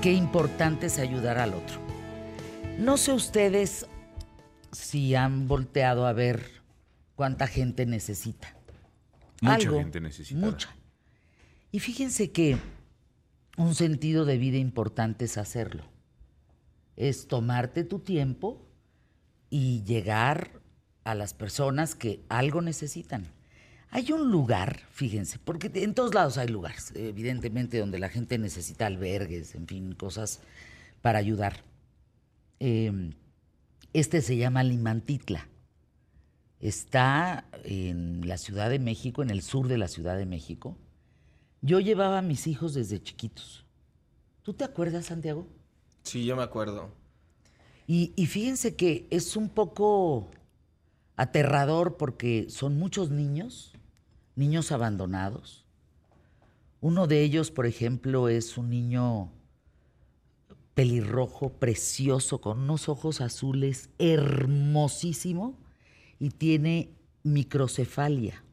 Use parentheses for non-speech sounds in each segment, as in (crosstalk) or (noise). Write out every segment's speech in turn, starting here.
qué importante es ayudar al otro. No sé ustedes si han volteado a ver cuánta gente necesita. Mucha gente necesita. Mucha. Y fíjense que un sentido de vida importante es hacerlo. Es tomarte tu tiempo y llegar a las personas que algo necesitan. Hay un lugar, fíjense, porque en todos lados hay lugares, evidentemente, donde la gente necesita albergues, en fin, cosas para ayudar. Em, este se llama Limantitla. Está en la Ciudad de México, en el sur de la Ciudad de México. Yo llevaba a mis hijos desde chiquitos. ¿Tú te acuerdas, Santiago? Sí, yo me acuerdo. Y, y fíjense que es un poco aterrador porque son muchos niños, niños abandonados. Uno de ellos, por ejemplo, es un niño pelirrojo, precioso, con unos ojos azules, hermosísimo, y tiene microcefalia.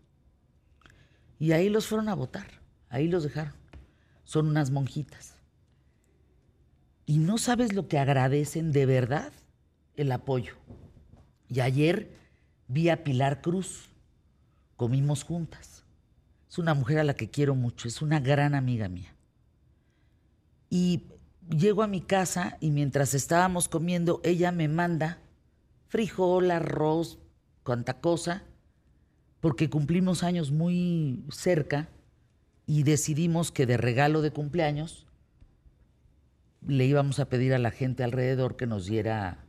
Y ahí los fueron a votar, ahí los dejaron. Son unas monjitas. Y no sabes lo que agradecen de verdad el apoyo. Y ayer vi a Pilar Cruz, comimos juntas. Es una mujer a la que quiero mucho, es una gran amiga mía. Y llego a mi casa y mientras estábamos comiendo, ella me manda frijol, arroz, cuanta cosa, porque cumplimos años muy cerca y decidimos que de regalo de cumpleaños le íbamos a pedir a la gente alrededor que nos diera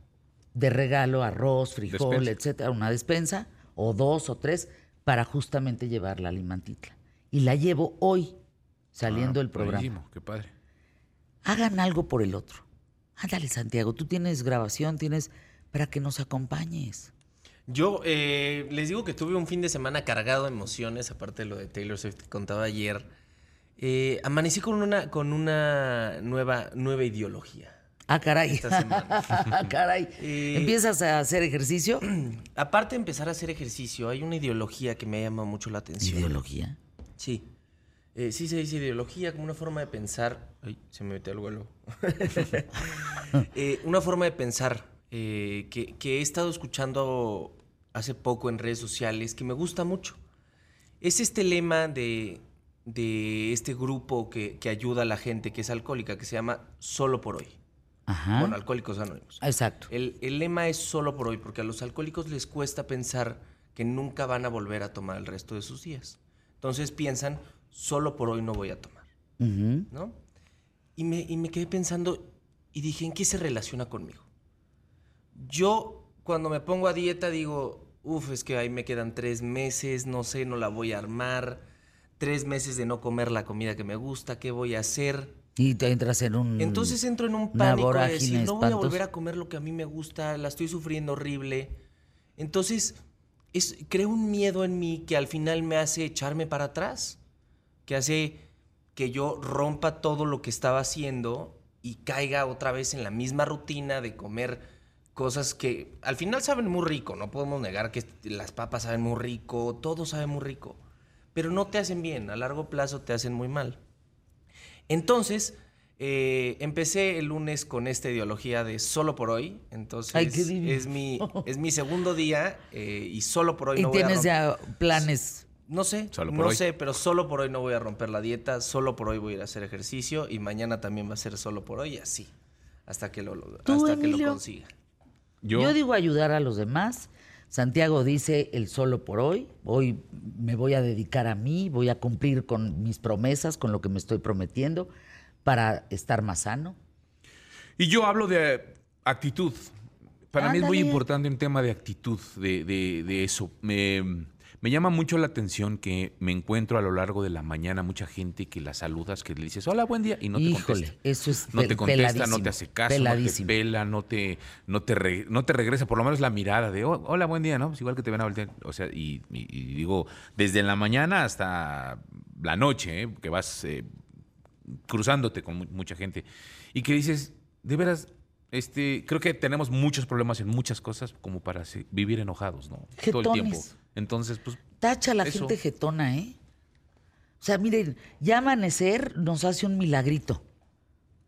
de regalo arroz, frijol, Despensa. etcétera, una despensa, o dos o tres, para justamente llevarla a Limantitla. Y la llevo hoy, saliendo Ah, del programa. buenísimo, Qué padre. Hagan algo por el otro. Ándale, Santiago, tú tienes grabación, tienes para que nos acompañes. Yo eh, les digo que tuve un fin de semana cargado de emociones, aparte de lo de Taylor Swift que contaba ayer. Eh, amanecí con una, con una nueva, nueva ideología. Ah, caray. Esta semana. (laughs) Ah, caray. Eh, ¿Empiezas a hacer ejercicio? (clears throat) Aparte de empezar a hacer ejercicio, hay una ideología que me llama mucho la atención. Ideología. Sí. Eh, sí se dice ideología como una forma de pensar. Ay, se me metió algo. algo. (laughs) Eh, una forma de pensar eh, que, que he estado escuchando hace poco en redes sociales que me gusta mucho. Es este lema de, de este grupo que, que ayuda a la gente que es alcohólica, que se llama Solo por hoy. Ajá. Bueno, Alcohólicos Anónimos. Exacto. El, el lema es solo por hoy, porque a los alcohólicos les cuesta pensar que nunca van a volver a tomar el resto de sus días. Entonces piensan, solo por hoy no voy a tomar, Ujú. ¿no? Y me, y me quedé pensando y dije, ¿en qué se relaciona conmigo? Yo cuando me pongo a dieta digo, uff, es que ahí me quedan tres meses, no sé, no la voy a armar, tres meses de no comer la comida que me gusta, ¿qué voy a hacer? Y te entras en un. Entonces entro en un pánico de decir, no voy a volver a comer lo que a mí me gusta, la estoy sufriendo horrible. Entonces, creo un miedo en mí que al final me hace echarme para atrás, que hace que yo rompa todo lo que estaba haciendo y caiga otra vez en la misma rutina de comer cosas que al final saben muy rico, no podemos negar que las papas saben muy rico, todo sabe muy rico, pero no te hacen bien, a largo plazo te hacen muy mal. Entonces, eh, empecé el lunes con esta ideología de solo por hoy. Entonces, Ay, qué divino. es, mi, es mi segundo día eh, y solo por hoy y no voy a tienes romper. ya planes. No sé, Solo por no hoy. sé, pero solo por hoy no voy a romper la dieta, solo por hoy voy a ir a hacer ejercicio y mañana también va a ser solo por hoy así, hasta que lo, lo- ¿Tú, hasta que lo Emilio? consiga. Yo, Yo digo ayudar a los demás. Santiago dice el solo por hoy. Hoy me voy a dedicar a mí, voy a cumplir con mis promesas, con lo que me estoy prometiendo para estar más sano. y yo hablo de actitud. Para mí es muy importante un tema de actitud, de, de- de eso. Me, me llama mucho la atención que me encuentro a lo largo de la mañana mucha gente que la saludas, que le dices, hola, buen día, y no te Híjole, contesta. eso es No te contesta, no te hace caso, peladísimo. no te pela, no te, no te, re- no te regresa, por lo menos la mirada de, "Oh, hola, buen día, ¿no? Pues igual que te ven a voltear. O sea, y, y- y digo, desde la mañana hasta la noche, ¿eh? que vas eh, cruzándote con mu- mucha gente. Y que dices, de veras, este, creo que tenemos muchos problemas en muchas cosas como para vivir enojados, ¿no? Todo el tiempo. Entonces, pues, Tacha la Eso. gente jetona, ¿eh? O sea, miren, ya amanecer nos hace un milagrito.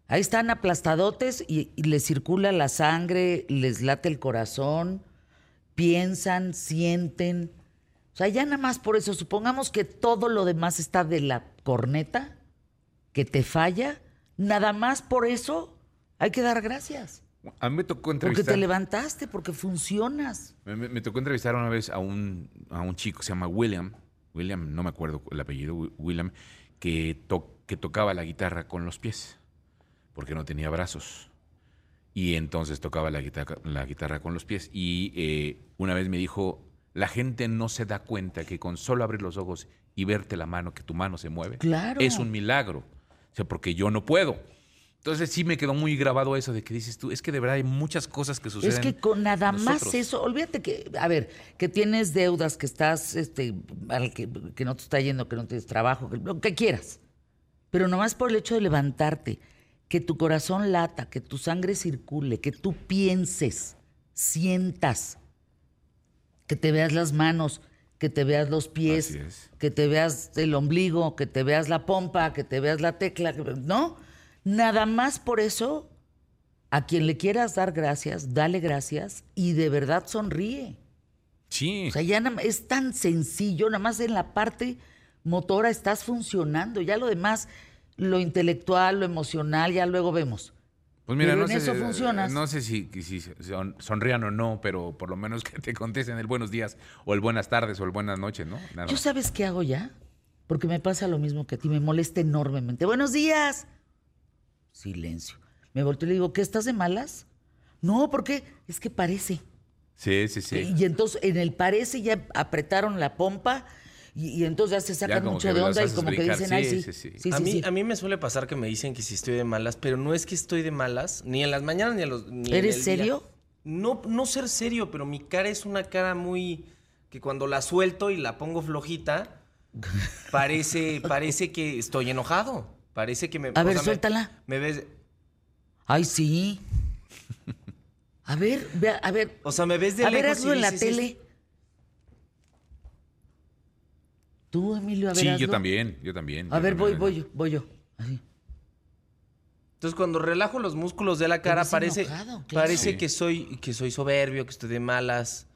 Ahí están aplastadotes y, y les circula la sangre, les late el corazón, piensan, sienten. O sea, ya nada más por eso, supongamos que todo lo demás está de la corneta, que te falla, nada más por eso hay que dar gracias. A mí me tocó Porque entrevistar. te levantaste, porque funcionas. Me, me- me tocó entrevistar una vez a un, a un chico, se llama William, William, no me acuerdo el apellido, Wi- William, que, to- que tocaba la guitarra con los pies, porque no tenía brazos. Y entonces tocaba la guitarra, la guitarra con los pies. Y eh, una vez me dijo, la gente no se da cuenta que con solo abrir los ojos y verte la mano, que tu mano se mueve, Claro. es un milagro. O sea, porque yo no puedo. Entonces sí me quedó muy grabado eso de que dices tú, es que de verdad hay muchas cosas que suceden. Es que con nada más eso, olvídate que, a ver, que tienes deudas, que estás, este, que, que no te está yendo, que no tienes trabajo, que, lo que quieras. Pero nomás por el hecho de levantarte, que tu corazón lata, que tu sangre circule, que tú pienses, sientas, que te veas las manos, que te veas los pies, es. que te veas el ombligo, que te veas la pompa, que te veas la tecla, ¿no? Nada más por eso a quien le quieras dar gracias, dale gracias y de verdad sonríe. Sí. O sea, ya es tan sencillo, nada más en la parte motora estás funcionando, ya lo demás, lo intelectual, lo emocional, ya luego vemos. Pues mira, Pero no en sé, eso funcionas. no sé si, si son- sonrían o no, pero por lo menos que te contesten el buenos días o el buenas tardes o el buenas noches, ¿no? Nada ¿Yo sabes qué hago ya? Porque me pasa lo mismo que a ti, me molesta enormemente. Buenos días. Silencio. Me volteo y le digo, ¿qué estás de malas? No, ¿por qué? Es que parece. Sí, sí, sí. Y entonces en el parece ya apretaron la pompa y, y entonces ya se sacan mucho de onda y como que dicen, ay, Sí, sí. sí, sí. sí, a, mí, sí. a mí me suele pasar que me dicen que si estoy de malas, pero no es que estoy de malas, ni en las mañanas ni en los. ni en ¿Eres día. serio? No, no ser serio, pero mi cara es una cara muy. que cuando la suelto y la pongo flojita, (laughs) parece, parece que estoy enojado. Parece que me. A ver, sea, suéltala. Me, ves. Ay, sí. (laughs) A ver, ve a, a ver. O sea, me ves de a ver, lejos hazlo y en la dices, "Es- tele. Tú, Emilio, a ver, Sí, yo también, yo también. A yo ver, voy, también. voy yo, voy yo. Así. Entonces cuando relajo los músculos de la cara parece, enojado, claro. parece Sí. que soy que soy soberbio, que estoy de malas,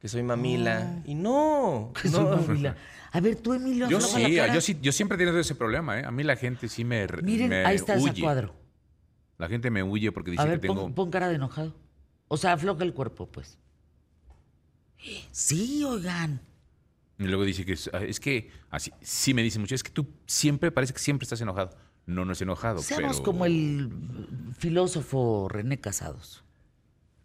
que soy mamila. Oh. Y no, Que soy no. mamila. A ver, tú, Emilio, Yo sí, la cara. yo sí, yo siempre he tenido ese problema, ¿eh? A mí la gente sí me, Miren, me ahí está ese cuadro. La gente me huye porque dice A ver, que tengo. pon, pon cara de enojado. O sea, afloja el cuerpo, pues. Sí, oigan. Y luego dice que es, ah, es que, así, sí me dice mucho, es que tú siempre, parece que siempre estás enojado. No, no es enojado. Seamos pero- como el filósofo René Casados.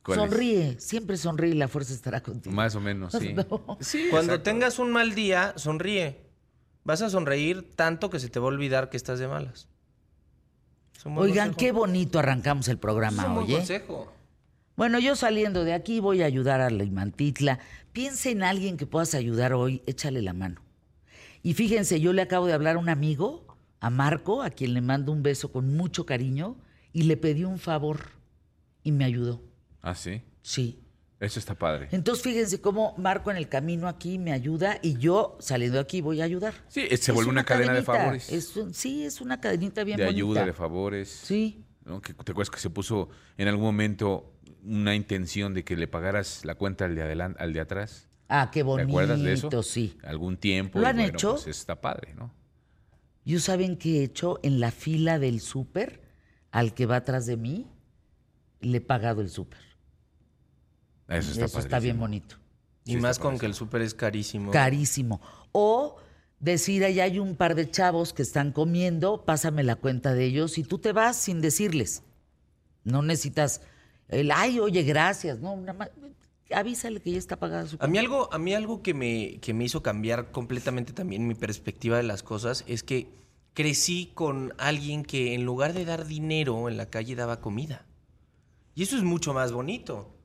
Sonríe, siempre sonríe y la fuerza estará contigo. Más o menos, (laughs) sí. No. Sí, Cuando exacto. tengas un mal día, sonríe. Vas a sonreír tanto que se te va a olvidar que estás de malas. Oigan, consejo. qué bonito arrancamos el programa hoy, consejo. Bueno, yo saliendo de aquí voy a ayudar a la Imantitla. Piensa en alguien que puedas ayudar hoy, échale la mano. Y fíjense, yo le acabo de hablar a un amigo, a Marco, a quien le mando un beso con mucho cariño, y le pedí un favor y me ayudó. Ah, sí. Sí. Eso está padre. Entonces fíjense cómo Marco en el camino aquí me ayuda y yo saliendo de aquí voy a ayudar. Sí, se vuelve una cadena de favores. es un- sí, es una cadenita bien de bonita. ayuda, de favores. Sí. ¿no? Que te acuerdas que se puso en algún momento una intención de que le pagaras la cuenta al de adelante, al de atrás. Ah, qué ¿Te bonito, acuerdas de eso? sí. Algún tiempo. ¿Lo y han bueno, hecho? Pues está padre, ¿no? Yo saben que he hecho en la fila del súper al que va atrás de mí, le he pagado el súper. Eso está Eso está bien bonito. Y Sí, más con padrísimo. que el súper es carísimo. Carísimo. O decir, allá hay un par de chavos que están comiendo, pásame la cuenta de ellos y tú te vas sin decirles. No necesitas el, ay, oye, gracias. No, nada más, avísale que ya está pagada su A cuenta. mí algo, a mí algo que, me, que me hizo cambiar completamente también mi perspectiva de las cosas es que crecí con alguien que en lugar de dar dinero en la calle daba comida. Y eso es mucho más bonito.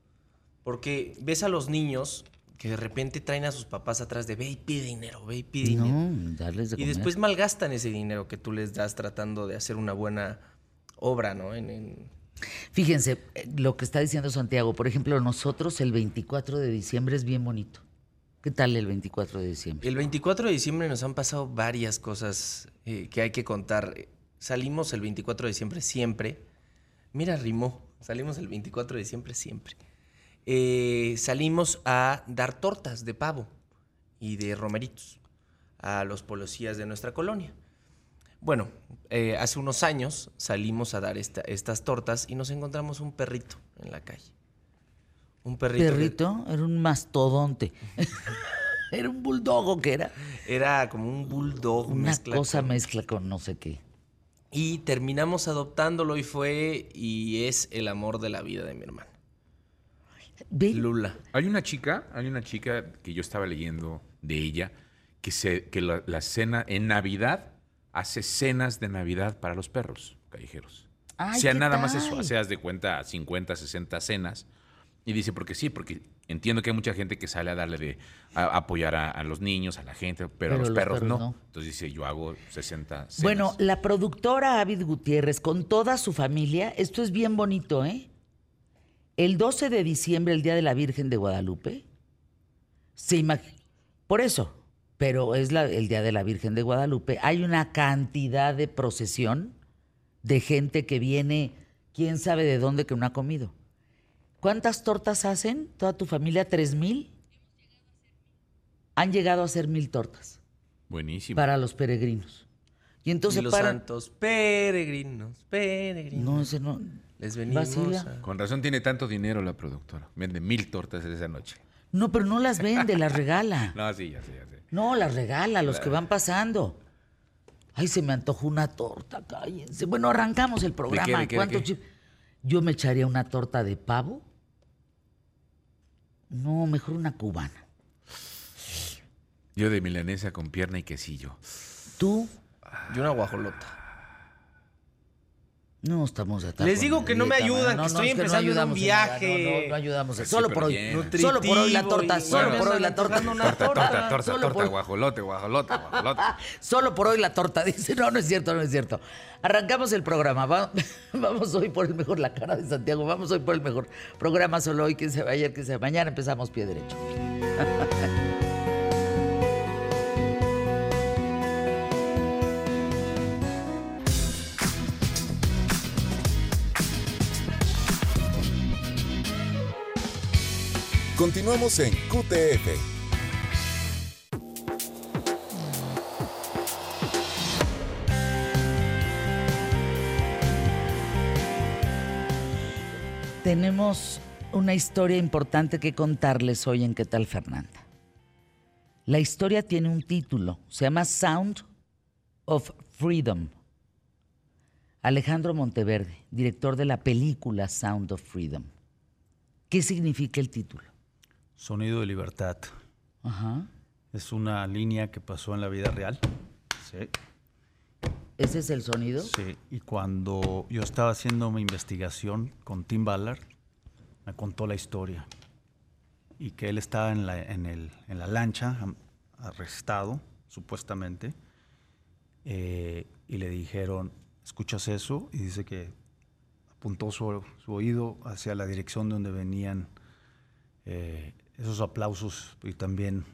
Porque ves a los niños que de repente traen a sus papás atrás de ve y pide dinero, ve y pide dinero. No, darles de Y comer. después malgastan ese dinero que tú les das tratando de hacer una buena obra, ¿no? En- en, Fíjense, eh, lo que está diciendo Santiago, por ejemplo, nosotros el 24 de diciembre es bien bonito. ¿Qué tal el 24 de diciembre? El 24 de diciembre nos han pasado varias cosas eh, que hay que contar. salimos el 24 de diciembre siempre. Mira, rimó. Salimos el 24 de diciembre siempre. Eh, salimos a dar tortas de pavo y de romeritos a los policías de nuestra colonia. Bueno, eh, hace unos años salimos a dar esta- estas tortas y nos encontramos un perrito en la calle. Un perrito. que Perrito era un mastodonte. (laughs) era un bulldog que era. Era como un bulldog. Una mezcla cosa con- mezcla con no sé qué. Y terminamos adoptándolo y fue y es el amor de la vida de mi hermana. Ve, Lula. Hay una chica, hay una chica que yo estaba leyendo de ella, que, se, que la, la cena en Navidad hace cenas de Navidad para los perros callejeros. Ay, sea, ¿qué nada más eso, seas de cuenta 50, 60 cenas. Y dice, porque sí, porque entiendo que hay mucha gente que sale a darle de a- a apoyar a, a los niños, a la gente, pero, Pero a los, los perros, perros no. no. Entonces dice, yo hago 60 cenas. Bueno, la productora Avid Gutiérrez con toda su familia, esto es bien bonito, ¿eh? El 12 de diciembre, el Día de la Virgen de Guadalupe, se imag- Por eso, pero es la- el Día de la Virgen de Guadalupe, hay una cantidad de procesión de gente que viene, quién sabe de dónde que no ha comido. ¿Cuántas tortas hacen? ¿Toda tu familia? ¿Tres mil? Han llegado a hacer mil tortas Buenísimo. para los peregrinos. Y entonces y los santos peregrinos, peregrinos. No, ese no. Les venimos a- Con razón tiene tanto dinero la productora. Vende mil tortas esa noche. No, pero no las vende, las regala. (laughs) No, sí, ya sé, ya sé. No, las regala a los que van pasando. Ay, se me antojó una torta, cállense. Bueno, arrancamos el programa. qué, de qué, de ¿Cuánto qué? chi- Yo me echaría una torta de pavo. No, mejor una cubana. Yo de milanesa con pierna y quesillo. ¿Tú? Y una guajolota. No estamos de Les digo que no me ayudan, que estoy es no empezando en un nada, viaje. No, no, no ayudamos. Solo por hoy. Solo por hoy la torta. Solo Bueno, por hoy la torta. una Torta, torta, torta. torta, Solo torta, por- guajolote, guajolote, guajolote. (laughs) Solo por hoy la torta. Dice, no, no es cierto, no es cierto. Arrancamos el programa. Va- (laughs) Vamos hoy por el mejor, la cara de Santiago. Vamos hoy por el mejor programa. Solo hoy, que se va ayer, que se va mañana. Empezamos pie derecho. (laughs) Continuamos en QTF. Tenemos una historia importante que contarles hoy en ¿Qué tal Fernanda? La historia tiene un título, se llama Sound of Freedom. Alejandro Monteverde, director de la película Sound of Freedom. ¿Qué significa el título? Sonido de libertad. Ajá. Es una línea que pasó en la vida real. Sí. ¿Ese es el sonido? Sí. Y cuando yo estaba haciendo mi investigación con Tim Ballard, me contó la historia. Y que él estaba en la, en el- en la lancha, arrestado, supuestamente. eh, y le dijeron, ¿escuchas eso? Y dice que apuntó su, su oído hacia la dirección donde venían eh, esos aplausos y también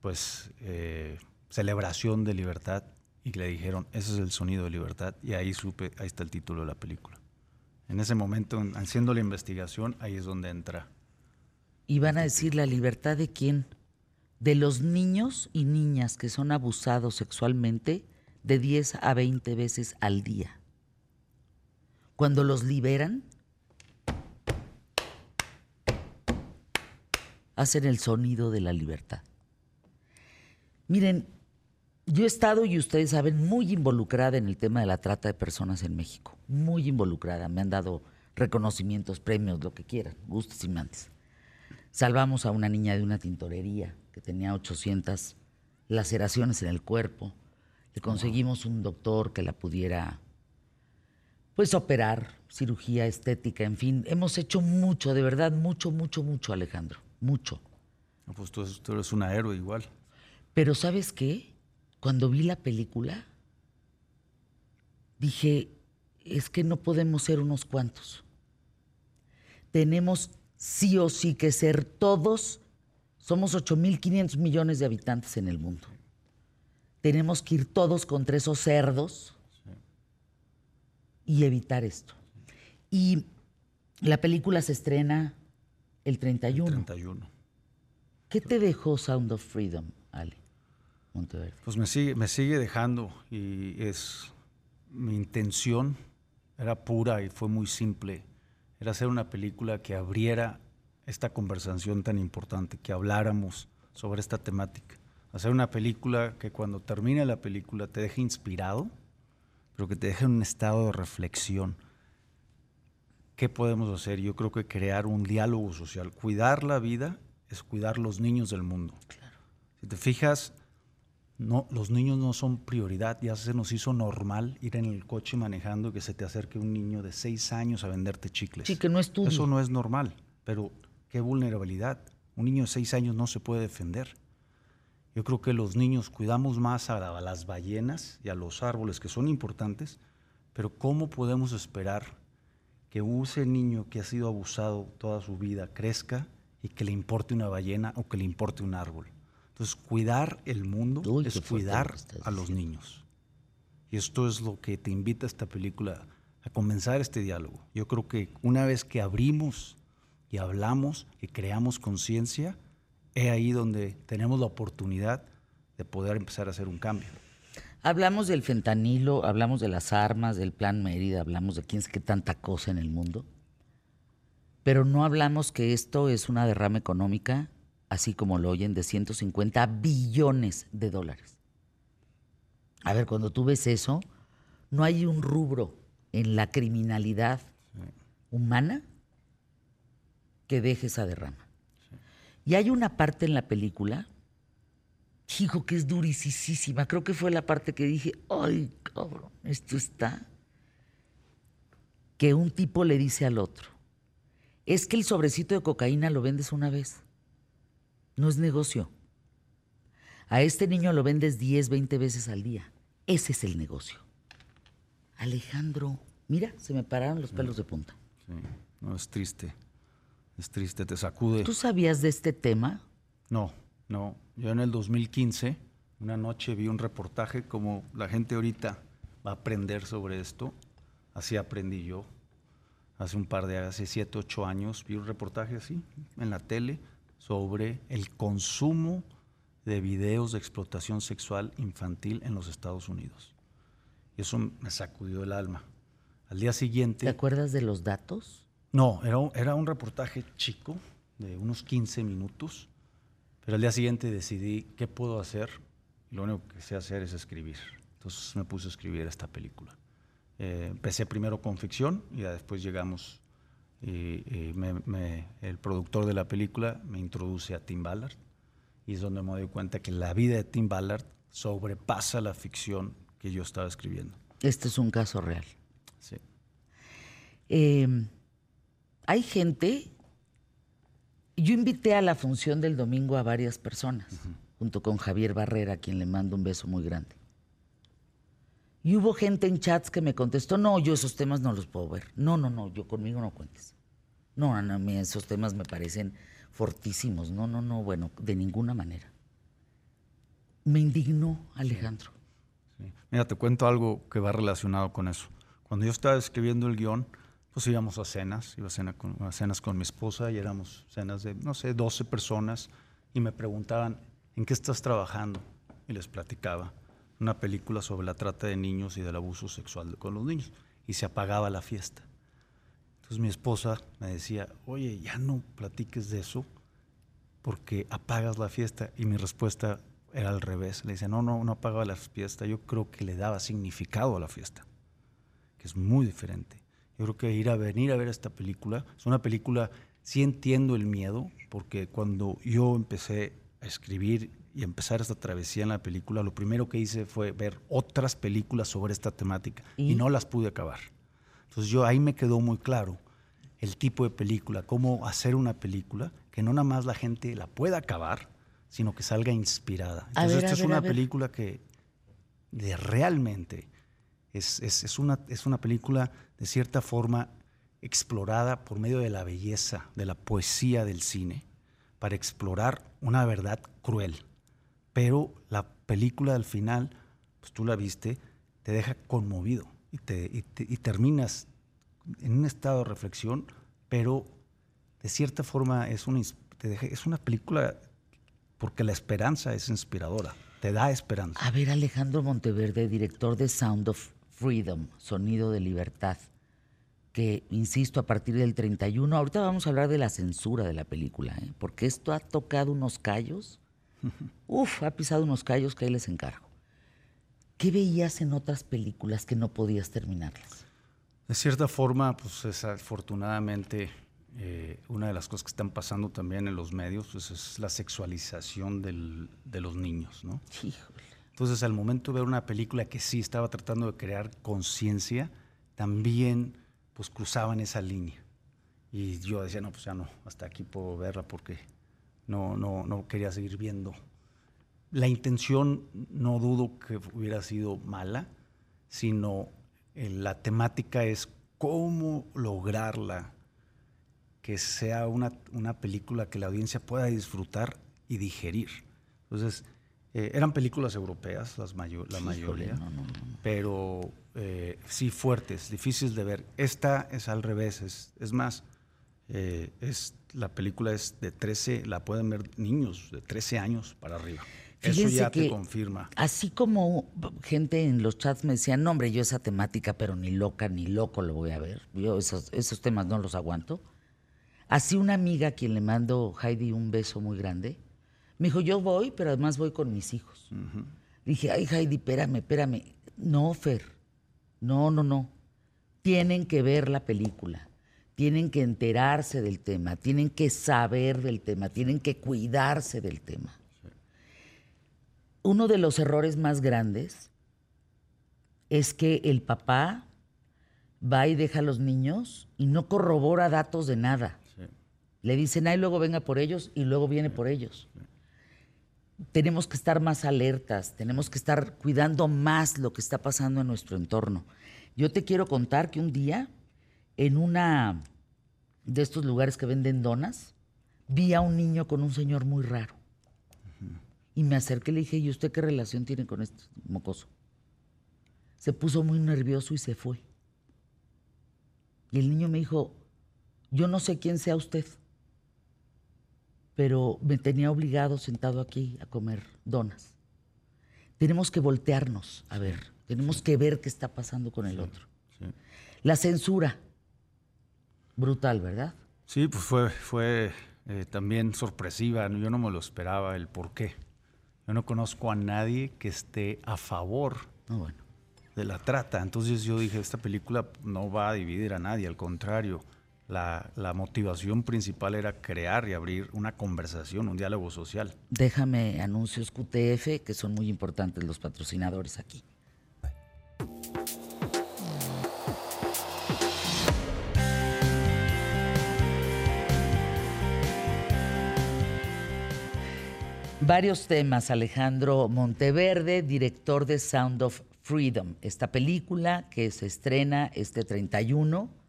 pues eh, celebración de libertad. Y le dijeron ese es el sonido de libertad y ahí supe ahí está el título de la película. En ese momento en- haciendo la investigación ahí es donde entra. Y van a decir la libertad de quién? De los niños y niñas que son abusados sexualmente de 10 a 20 veces al día. Cuando los liberan, hacen el sonido de la libertad. Miren, yo he estado, y ustedes saben, muy involucrada en el tema de la trata de personas en México. Muy involucrada. Me han dado reconocimientos, premios, lo que quieran, gustos y mandes. Salvamos a una niña de una tintorería que tenía 800 laceraciones en el cuerpo. Le conseguimos un doctor que la pudiera, pues, operar, cirugía estética, en fin. Hemos hecho mucho, de verdad, mucho, mucho, mucho, Alejandro. Mucho. Pues tú, tú eres un héroe igual Pero ¿sabes qué? Cuando vi la película, dije, es que no podemos ser unos cuantos. Tenemos sí o sí que ser todos, somos 8.500 millones de habitantes en el mundo. Tenemos que ir todos contra esos cerdos y evitar esto. Y la película se estrena el 31. 31. ¿Qué te dejó Sound of Freedom, Ale Monteverde? Pues me sigue, me sigue dejando y es mi intención era pura y fue muy simple. Era hacer una película que abriera esta conversación tan importante, que habláramos sobre esta temática. Hacer una película que cuando termine la película te deje inspirado, pero que te deje en un estado de reflexión. ¿Qué podemos hacer? Yo creo que crear un diálogo social. Cuidar la vida es cuidar los niños del mundo. Si te fijas, no, los niños no son prioridad. Ya se nos hizo normal ir en el coche manejando y que se te acerque un niño de seis años a venderte chicles. Sí, que no estudie. Eso no es normal, pero qué vulnerabilidad. Un niño de seis años no se puede defender. Yo creo que los niños cuidamos más a las ballenas y a los árboles que son importantes, pero ¿cómo podemos esperar que ese niño que ha sido abusado toda su vida crezca y que le importe una ballena o que le importe un árbol? Entonces, cuidar el mundo Uy, es cuidar a los niños. Y esto es lo que te invita esta película a comenzar este diálogo. Yo creo que una vez que abrimos y hablamos y creamos conciencia, es ahí donde tenemos la oportunidad de poder empezar a hacer un cambio. Hablamos del fentanilo, hablamos de las armas, del plan Mérida, hablamos de quién es que tanta cosa en el mundo. Pero no hablamos que esto es una derrama económica, así como lo oyen, de 150 billones de dólares. A ver, cuando tú ves eso, no hay un rubro en la criminalidad humana que deje esa derrama. Y hay una parte en la película, hijo, que es durisísima. Creo que fue la parte que dije, ay, cabrón, esto está. Que un tipo le dice al otro, es que el sobrecito de cocaína lo vendes una vez. No es negocio. A este niño lo vendes 10, 20 veces al día. Ese es el negocio. Alejandro, mira, se me pararon los pelos de punta. Sí, no, es triste. Es triste, te sacude. ¿Tú sabías de este tema? No, no. Yo en el 2015, una noche vi un reportaje como la gente ahorita va a aprender sobre esto. Así aprendí yo. Hace un par de, hace siete, ocho años, vi un reportaje así en la tele sobre el consumo de videos de explotación sexual infantil en los Estados Unidos. Y eso me sacudió el alma. Al día siguiente... ¿Te acuerdas de los datos? No, era era un reportaje chico, de unos 15 minutos, pero al día siguiente decidí qué puedo hacer y lo único que sé hacer es escribir. Entonces me puse a escribir esta película. Eh, empecé primero con ficción y ya después llegamos, y, y me- me- el productor de la película me introduce a Tim Ballard y es donde me doy cuenta que la vida de Tim Ballard sobrepasa la ficción que yo estaba escribiendo. Este es un caso real. Sí. Eh, hay gente. Yo invité a la función del domingo a varias personas, junto con Javier Barrera, a quien le mando un beso muy grande. Y hubo gente en chats que me contestó, no, yo esos temas no los puedo ver. No, no, no, yo conmigo no cuentes. No, a mí esos temas me parecen fortísimos. No, no, no, bueno, de ninguna manera. Me indignó Alejandro. Sí. Mira, te cuento algo que va relacionado con eso. Cuando yo estaba escribiendo el guion, pues íbamos a cenas, iba a, cena con, a cenas con mi esposa y éramos cenas de, no sé, 12 personas y me preguntaban, ¿en qué estás trabajando? Y les platicaba una película sobre la trata de niños y del abuso sexual con los niños. Y se apagaba la fiesta. Entonces mi esposa me decía, oye, ya no platiques de eso porque apagas la fiesta. Y mi respuesta era al revés. Le decía, no, no, no apagaba la fiesta. Yo creo que le daba significado a la fiesta, que es muy diferente. Yo creo que ir a venir a ver esta película, es una película, sí entiendo el miedo, porque cuando yo empecé a escribir y empezar esta travesía en la película, lo primero que hice fue ver otras películas sobre esta temática ¿Y? y no las pude acabar. Entonces yo ahí me quedó muy claro el tipo de película, cómo hacer una película que no nada más la gente la pueda acabar, sino que salga inspirada. Entonces ver, esta a es ver, una ver. película que de realmente es, es- una, es una película de cierta forma explorada por medio de la belleza, de la poesía del cine, para explorar una verdad cruel. Pero la película al final, pues tú la viste, te deja conmovido. y, te, y te- y terminas en un estado de reflexión, pero de cierta forma es una, te deja- es una película porque la esperanza es inspiradora, te da esperanza. A ver, Alejandro Monteverde, director de Sound of Freedom, Sonido de Libertad, que, insisto, a partir del 31, ahorita vamos a hablar de la censura de la película, ¿eh? porque esto ha tocado unos callos, (laughs) uf, ha pisado unos callos que ahí les encargo. ¿Qué veías en otras películas que no podías terminarlas? De cierta forma, pues es afortunadamente eh, una de las cosas que están pasando también en los medios, pues es la sexualización del- de los niños, ¿no? Híjole. Entonces, al momento de ver una película que sí estaba tratando de crear conciencia, también pues cruzaban esa línea. Y yo decía, no, pues ya no, hasta aquí puedo verla porque no, no, no quería seguir viendo. La intención no dudo que hubiera sido mala, sino eh, la temática es cómo lograrla que sea una, una película que la audiencia pueda disfrutar y digerir. Entonces, eh, eran películas europeas, las mayo- la mayoría, no, no, no. pero eh, sí fuertes, difíciles de ver. Esta es al revés, es, es más, eh, es, la película es de 13, la pueden ver niños de 13 años para arriba. Eso ya que te confirma. Así como gente en los chats me decían, no, hombre, yo esa temática, pero ni loca ni loco lo voy a ver. Yo esos, esos temas no los aguanto. Así una amiga a quien le mando, Heidi, un beso muy grande, me dijo, yo voy, pero además voy con mis hijos. Dije, ay, Heidi, espérame, espérame. No, Fer, no, no, no. Tienen que ver la película, tienen que enterarse del tema, tienen que saber del tema, tienen que cuidarse del tema uno de los errores más grandes es que el papá va y deja a los niños y no corrobora datos de nada. Le dicen, ay, luego venga por ellos y luego viene por ellos. Tenemos que estar más alertas, tenemos que estar cuidando más lo que está pasando en nuestro entorno. Yo te quiero contar que un día, en una de estos lugares que venden donas, vi a un niño con un señor muy raro. Y me acerqué y le dije, ¿y usted qué relación tiene con este mocoso? Se puso muy nervioso y se fue. Y el niño me dijo, yo no sé quién sea usted, pero me tenía obligado sentado aquí a comer donas. Tenemos que voltearnos a ver, tenemos que ver qué está pasando con el otro. La censura, brutal, ¿verdad? Sí, pues fue, fue eh, también sorpresiva. Yo no me lo esperaba el por qué. Yo no conozco a nadie que esté a favor No, bueno. de la trata. Entonces yo dije, esta película no va a dividir a nadie, al contrario. La, motivación principal era crear y abrir una conversación, un diálogo social. Déjame anuncios QTF, que son muy importantes los patrocinadores aquí. Varios temas, Alejandro Monteverde, director de Sound of Freedom, esta película que se estrena este 31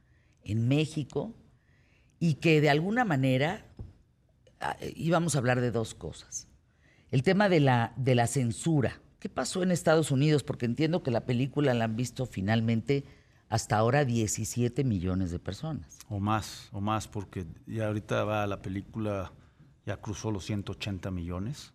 en México y que de alguna manera ah, íbamos a hablar de dos cosas. El tema de la, de la censura. ¿Qué pasó en Estados Unidos? Porque entiendo que la película la han visto finalmente hasta ahora 17 millones de personas. O más, o más, porque ya ahorita va la película, ya cruzó los 180 millones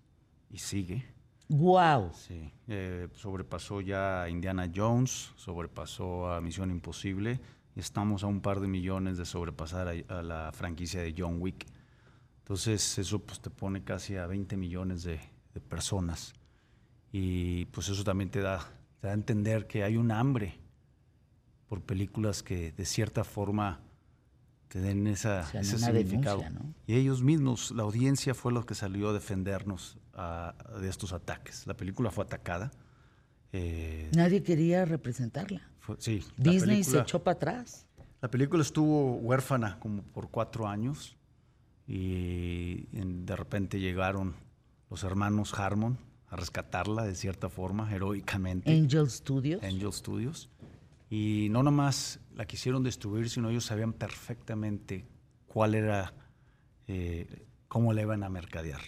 y sigue. ¡Guau! Sí, eh, sobrepasó ya a Indiana Jones, sobrepasó a Misión Imposible estamos a un par de millones de sobrepasar a, a la franquicia de John Wick. Entonces eso pues te pone casi a 20 millones de, de personas y pues eso también te da, te da a entender que hay un hambre por películas que de cierta forma te den esa, O sea, ese significado. denuncia, ¿no? Y ellos mismos, la audiencia fue lo que salió a defendernos ah, de estos ataques. La película fue atacada. eh, Nadie quería representarla. Fue- sí, la Disney se echó para atrás. La película estuvo huérfana como por cuatro años y en- de repente llegaron los hermanos Harmon a rescatarla de cierta forma, heroicamente. Angel Studios. Angel Studios. Y no nomás la quisieron destruir, sino ellos sabían perfectamente cuál era, eh, cómo la iban a mercadear.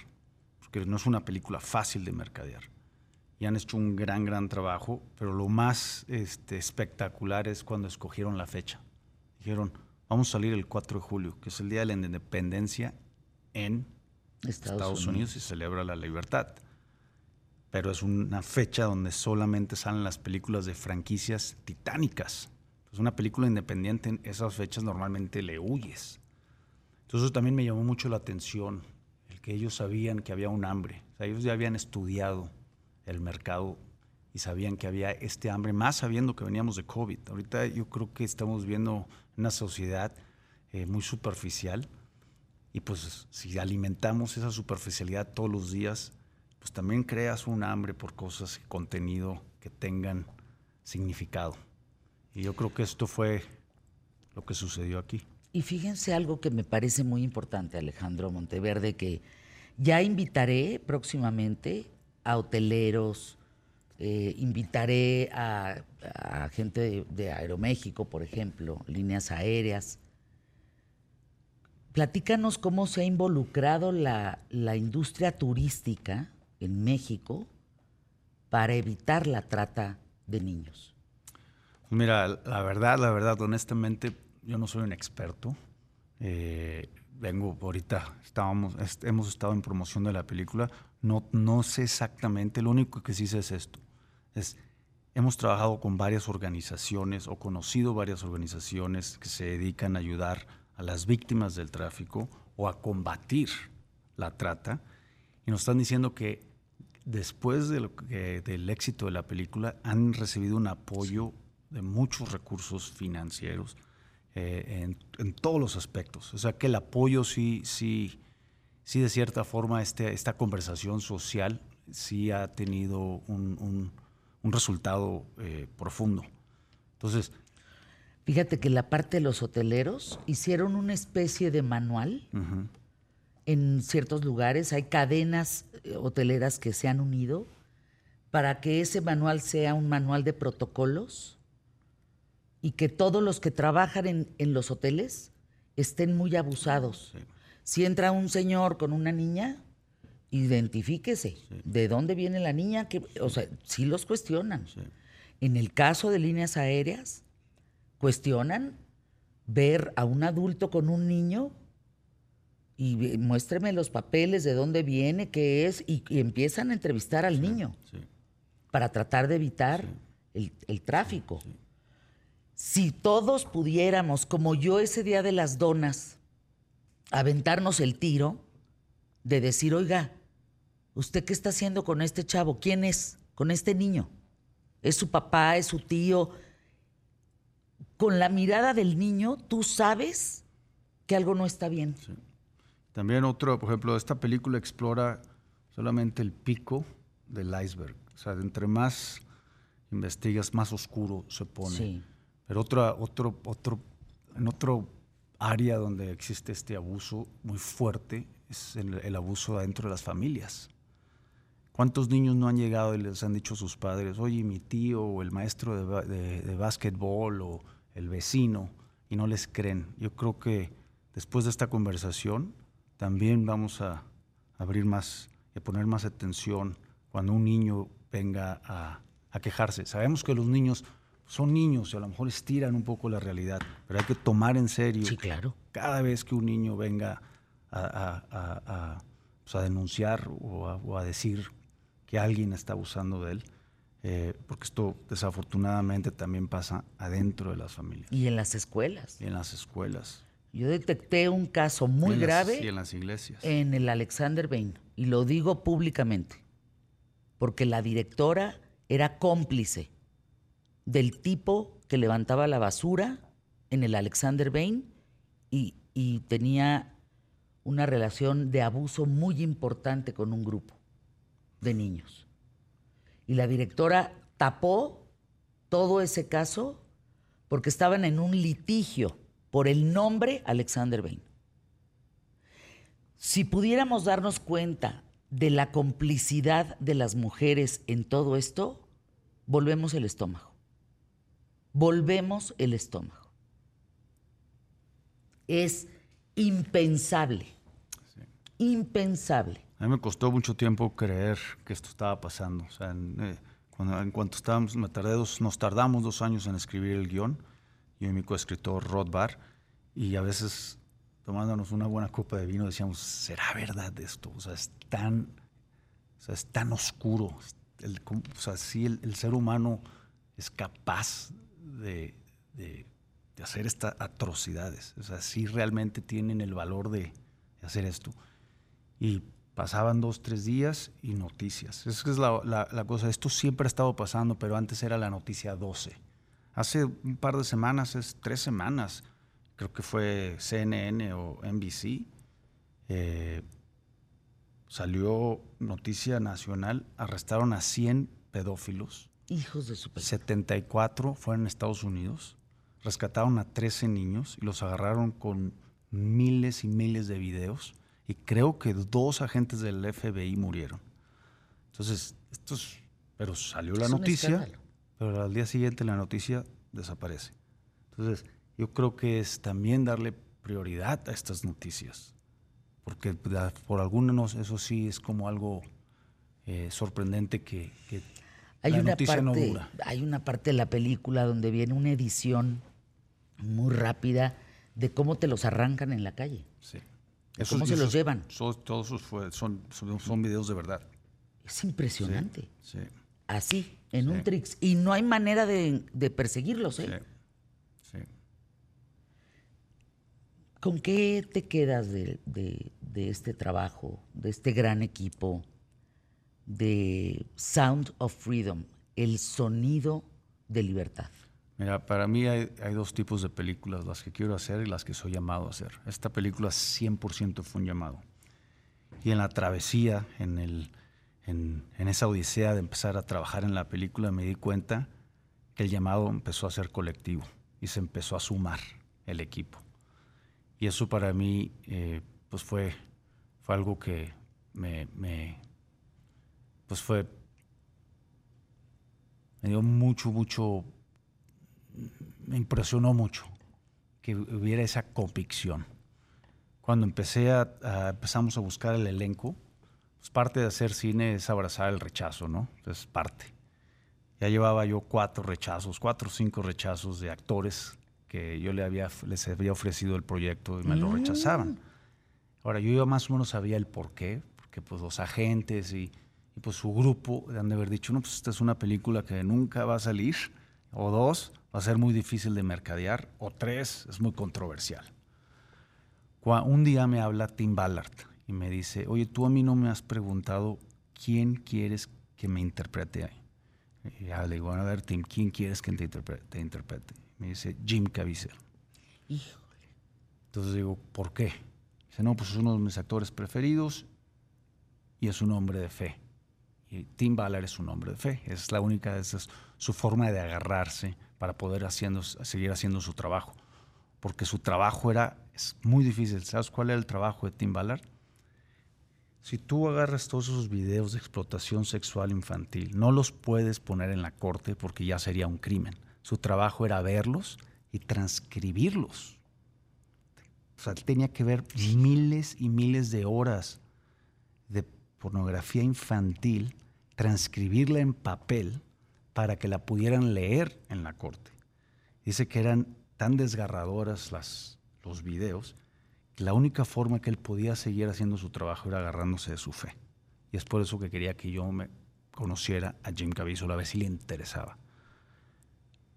Porque no es una película fácil de mercadear. Y han hecho un gran, gran trabajo, pero lo más este, espectacular es cuando escogieron la fecha. Dijeron, vamos a salir el 4 de julio, que es el Día de la Independencia en Estados, Estados, Unidos. Unidos y celebra la libertad. Pero es una fecha donde solamente salen las películas de franquicias titánicas. Es una película independiente, en esas fechas normalmente le huyes. Entonces también me llamó mucho la atención el que ellos sabían que había un hambre. O sea, ellos ya habían estudiado el mercado y sabían que había este hambre, más sabiendo que veníamos de COVID. Ahorita yo creo que estamos viendo una sociedad eh, muy superficial y pues si alimentamos esa superficialidad todos los días, pues también creas un hambre por cosas, contenido que tengan significado. Y yo creo que esto fue lo que sucedió aquí. Y fíjense algo que me parece muy importante, Alejandro Monteverde, que ya invitaré próximamente a hoteleros, eh, invitaré a, gente de, Aeroméxico, por ejemplo, líneas aéreas. Platícanos cómo se ha involucrado la, la industria turística en México para evitar la trata de niños. Mira, la verdad, la verdad, honestamente, yo no soy un experto. Eh, vengo ahorita, estábamos, est- hemos estado en promoción de la película. No, no sé exactamente, lo único que sí sé es esto. Es, hemos trabajado con varias organizaciones o conocido varias organizaciones que se dedican a ayudar a las víctimas del tráfico o a combatir la trata. Y nos están diciendo que después de lo que- del éxito de la película han recibido un apoyo de muchos recursos financieros eh, en, en todos los aspectos. O sea que el apoyo sí, sí, sí de cierta forma este, esta conversación social sí ha tenido un, un- un resultado eh, profundo. Entonces, Fíjate que la parte de los hoteleros hicieron una especie de manual en ciertos lugares. Hay cadenas eh, hoteleras que se han unido para que ese manual sea un manual de protocolos y que todos los que trabajan en, en los hoteles estén muy abusados. Si entra un señor con una niña, identifíquese. ¿De dónde viene la niña? Que, o sea, sí los cuestionan. En el caso de líneas aéreas, cuestionan ver a un adulto con un niño y muéstreme los papeles, de dónde viene, qué es, y, y empiezan a entrevistar al niño para tratar de evitar el, el tráfico. Si todos pudiéramos, como yo ese día de las donas, aventarnos el tiro de decir, oiga, ¿usted qué está haciendo con este chavo? ¿Quién es? Con este niño. ¿Es su papá? ¿Es su tío? Con la mirada del niño, tú sabes que algo no está bien. También otro, por ejemplo, esta película explora solamente el pico del iceberg. O sea, entre más investigas, más oscuro se pone. Sí. Pero otra, otro, otro, en otro área donde existe este abuso muy fuerte es el, el abuso dentro de las familias. ¿Cuántos niños no han llegado y les han dicho a sus padres, oye, mi tío o el maestro de, de, de básquetbol o el vecino, y no les creen? Yo creo que después de esta conversación también vamos a abrir más a poner más atención cuando un niño venga a, a quejarse. Sabemos que los niños son niños y a lo mejor estiran un poco la realidad, pero hay que tomar en serio Sí, claro. cada vez que un niño venga a, a- a- a, pues, denunciar o a, o a decir que alguien está abusando de él, eh, porque esto desafortunadamente también pasa adentro de las familias Y en las escuelas. y en las escuelas. Yo detecté un caso muy las- grave y en las iglesias. en el Alexander Bain. Y lo digo públicamente. Porque la directora era cómplice del tipo que levantaba la basura en el Alexander Bain y, tenía una relación de abuso muy importante con un grupo de niños. Y la directora tapó todo ese caso porque estaban en un litigio por el nombre Alexander Bain. Si pudiéramos darnos cuenta de la complicidad de las mujeres en todo esto, volvemos el estómago. Volvemos el estómago. Es impensable, impensable A mí me costó mucho tiempo creer que esto estaba pasando. O sea, en, eh, cuando, en cuanto estábamos, me tardé dos, nos tardamos dos años en escribir el guion, yo y mi coescritor Rod Barr, y a veces tomándonos una buena copa de vino decíamos, ¿será verdad esto? O sea, es tan, o sea, es tan oscuro. El, o sea, sí, el, el ser humano es capaz de, hacer estas atrocidades. O sea, sí realmente tienen el valor de, hacer esto. Y pasaban dos, tres días y noticias. Esa es la, la- la cosa. Esto siempre ha estado pasando, pero antes era la noticia 12. Hace un par de semanas, es tres semanas, creo que fue CNN o NBC, eh, salió noticia nacional, arrestaron a 100 pedófilos, Hijos de su pe- 74 fueron en Estados Unidos, rescataron a 13 niños y los agarraron con miles y miles de videos y creo que dos agentes del FBI murieron. Entonces, esto es- pero salió la Es noticia, pero al día siguiente la noticia desaparece. Entonces, yo creo que es también darle prioridad a estas noticias, porque por algunos eso sí es como algo eh, sorprendente que, que Hay la una, no parte, dura. hay una parte de la película donde viene una edición muy rápida de cómo te los arrancan en la calle. Sí. ¿De cómo se los llevan? so- todos esos fue- son, son, son videos de verdad. Es impresionante. Sí, Así, en Sí. un trix. Y no hay manera de, de perseguirlos, ¿eh? sí. ¿Con qué te quedas de, de- de este trabajo, de este gran equipo, de Sound of Freedom, el sonido de libertad? Mira, para mí hay, hay dos tipos de películas, las que quiero hacer y las que soy llamado a hacer. Esta película 100% fue un llamado. Y en la travesía, en, el, en, en esa odisea de empezar a trabajar en la película, me di cuenta que el llamado empezó a ser colectivo y se empezó a sumar el equipo. Y eso para mí eh, pues fue, fue algo que me, me- pues fue, me dio mucho, mucho, me impresionó mucho que hubiera esa convicción. Cuando empecé a, a- empezamos a buscar el elenco, pues parte de hacer cine es abrazar el rechazo, ¿no? Es parte. Ya llevaba yo cuatro rechazos, cuatro o cinco rechazos de actores que yo le había, les había ofrecido el proyecto y me lo rechazaban. Ahora, yo más o menos sabía el por qué, porque pues los agentes y, y, pues su grupo han de haber dicho, no, pues esta es una película que nunca va a salir, o dos, va a ser muy difícil de mercadear, o tres, es muy controversial. Un día me habla Tim Ballard y me dice, oye, tú a mí no me has preguntado quién quieres que me interprete ahí. Y ya le digo, bueno, a ver, Tim, ¿quién quieres que te interprete? te interprete? Me dice, Jim Caviezel. Híjole. Entonces digo, ¿por qué? Dice, no, pues es uno de mis actores preferidos y es un hombre de fe. Tim Ballard es un hombre de fe. Es la única, esa es su forma de agarrarse para poder haciendo, seguir haciendo su trabajo. Porque su trabajo era es muy difícil. ¿Sabes cuál era el trabajo de Tim Ballard? Si tú agarras todos esos videos de explotación sexual infantil, no los puedes poner en la corte porque ya sería un crimen. Su trabajo era verlos y transcribirlos. O sea, tenía que ver miles y miles de horas de pornografía infantil, transcribirla en papel para que la pudieran leer en la corte. Dice que eran tan desgarradoras las, los videos que la única forma que él podía seguir haciendo su trabajo era agarrándose de su fe. Y es por eso que quería que yo me conociera a Jim Caviezel a ver si le interesaba.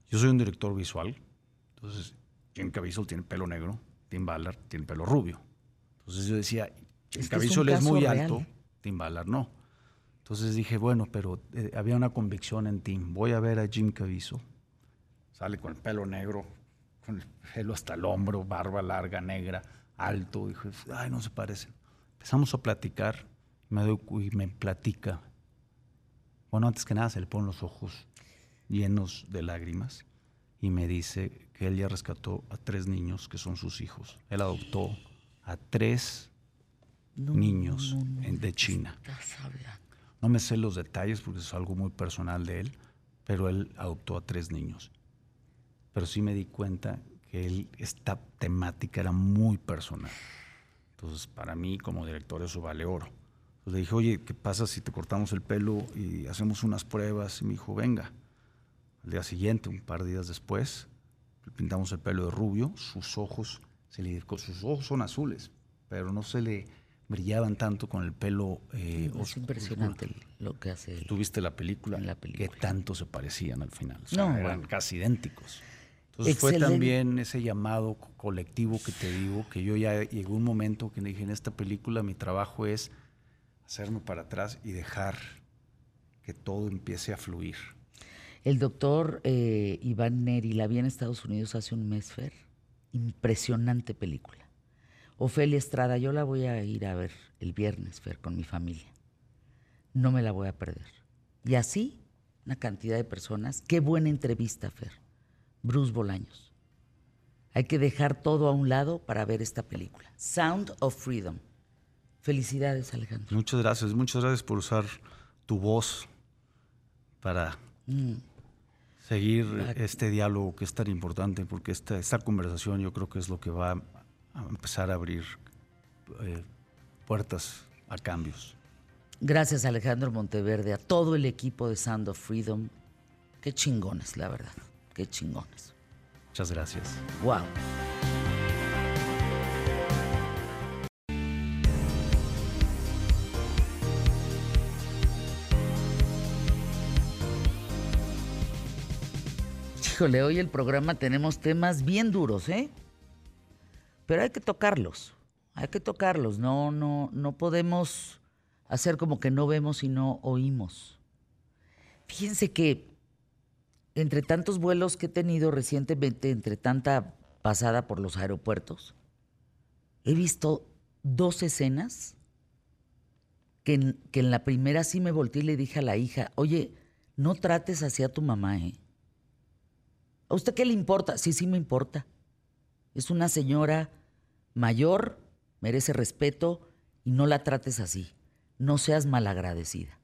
Yo soy un director visual, entonces Jim Caviezel tiene pelo negro, Tim Ballard tiene pelo rubio. Entonces yo decía, Jim Es que Caviezel es, muy real. alto, Tim Ballard no. Entonces dije, bueno, pero eh, había una convicción en Tim. Voy a ver a Jim Caviezel. Sale con el pelo negro, con el pelo hasta el hombro, barba larga, negra, alto. Dije, ay, no se parecen. Empezamos a platicar me, doy y me platica. Bueno, antes que nada se le ponen los ojos llenos de lágrimas y me dice que él ya rescató a tres niños que son sus hijos. Él adoptó a tres niños de China. No me sé los detalles porque es algo muy personal de él, pero él adoptó a tres niños. Pero sí me di cuenta que él, esta temática era muy personal. Entonces, para mí como director eso vale oro. Le dije, oye, ¿qué pasa si te cortamos el pelo y hacemos unas pruebas? Y me dijo, venga. Al día siguiente, un par de días después, le pintamos el pelo de rubio, sus ojos, se le, sus ojos son azules, pero no se le brillaban tanto con el pelo eh, Es oscuro. impresionante lo que hace él. ¿Tuviste la película? En la película. Que tanto se parecían al final. O sea, No, eran bueno. casi idénticos. Entonces fue también ese llamado co- colectivo que te digo, que yo ya llegó un momento que dije, en esta película mi trabajo es hacerme para atrás y dejar que todo empiece a fluir. El doctor eh, Iván Neri la vi en Estados Unidos hace un mes, Fer. Impresionante película. Ofelia Estrada, yo la voy a ir a ver el viernes, Fer, con mi familia. No me la voy a perder. Y así, una cantidad de personas. Qué buena entrevista, Fer. Bruce Bolaños. Hay que dejar todo a un lado para ver esta película. Sound of Freedom. Felicidades, Alejandro. Muchas gracias, muchas gracias por usar tu voz para seguir este diálogo que es tan importante, porque esta, esta conversación yo creo que es lo que va a empezar a abrir eh, puertas a cambios. Gracias Alejandro Monteverde, a todo el equipo de Sound of Freedom. Qué chingones, la verdad. Qué chingones. Muchas gracias. Wow. Híjole, hoy el programa tenemos temas bien duros, ¿eh? Pero hay que tocarlos. Hay que tocarlos. No, no, no podemos hacer como que no vemos y no oímos. Fíjense que entre tantos vuelos que he tenido recientemente, entre tanta pasada por los aeropuertos, he visto dos escenas que en, que en la primera sí me volteé y le dije a la hija, oye, no trates así a tu mamá, ¿eh? ¿A usted qué le importa? Sí, sí me importa. Es una señora mayor, merece respeto y no la trates así. No seas malagradecida.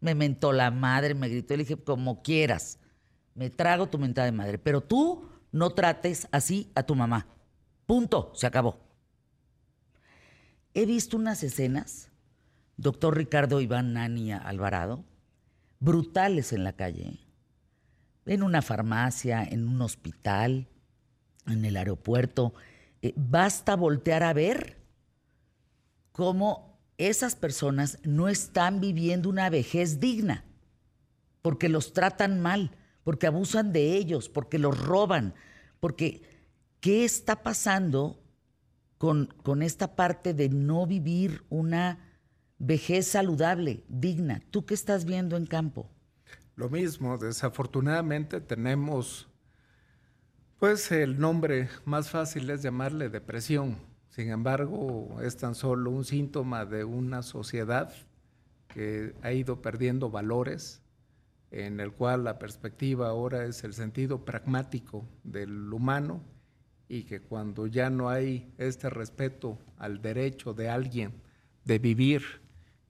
Me mentó la madre, me gritó le dije, como quieras, me trago tu mentada de madre, pero tú no trates así a tu mamá. Punto, se acabó. He visto unas escenas, doctor Ricardo Iván Nani Alvarado, brutales en la calle, en una farmacia, en un hospital, en el aeropuerto. Eh, basta voltear a ver cómo esas personas no están viviendo una vejez digna, porque los tratan mal, porque abusan de ellos, porque los roban, porque ¿qué está pasando con, con esta parte de no vivir una vejez saludable, digna? ¿Tú qué estás viendo en campo? Lo mismo, desafortunadamente tenemos, pues el nombre más fácil es llamarle depresión. Sin embargo, es tan solo un síntoma de una sociedad que ha ido perdiendo valores, en el cual la perspectiva ahora es el sentido pragmático del humano y que cuando ya no hay este respeto al derecho de alguien de vivir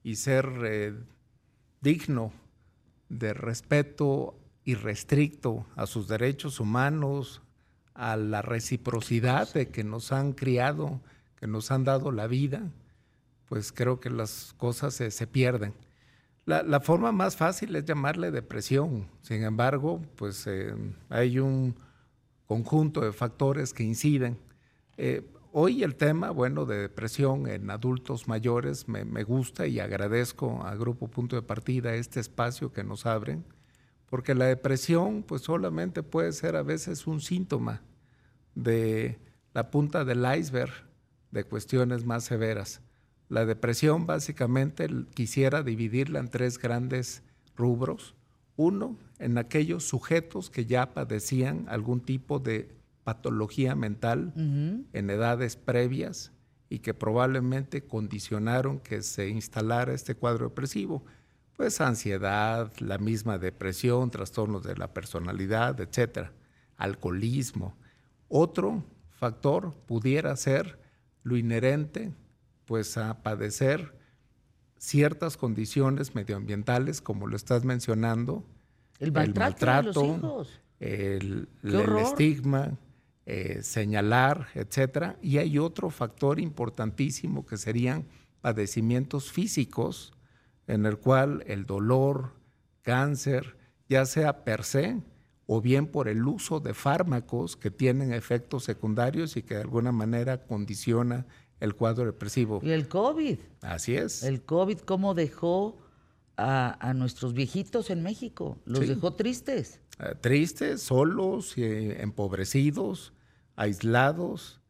y ser eh, digno de respeto irrestricto a sus derechos humanos, a la reciprocidad de que nos han criado, que nos han dado la vida, pues creo que las cosas se, pierden. La, la, forma más fácil es llamarle depresión, sin embargo, pues eh, hay un conjunto de factores que inciden. Eh, hoy el tema, bueno, de depresión en adultos mayores me, me, gusta y agradezco a Grupo Punto de Partida este espacio que nos abren, porque la depresión pues solamente puede ser a veces un síntoma de la punta del iceberg de cuestiones más severas. La depresión básicamente quisiera dividirla en tres grandes rubros. Uno, en aquellos sujetos que ya padecían algún tipo de patología mental uh -huh. en edades previas y que probablemente condicionaron que se instalara este cuadro depresivo. Pues ansiedad, la misma depresión, trastornos de la personalidad, etcétera, alcoholismo. Otro factor pudiera ser lo inherente pues a padecer ciertas condiciones medioambientales, como lo estás mencionando, el maltrato, el, maltrato, el, el estigma, eh, señalar, etcétera. Y hay otro factor importantísimo que serían padecimientos físicos en el cual el dolor, cáncer, ya sea per se o bien por el uso de fármacos que tienen efectos secundarios y que de alguna manera condiciona el cuadro depresivo. Y el COVID. Así es. El COVID, ¿cómo dejó a, a nuestros viejitos en México? Los Sí. dejó tristes. Eh, tristes, solos, y empobrecidos, aislados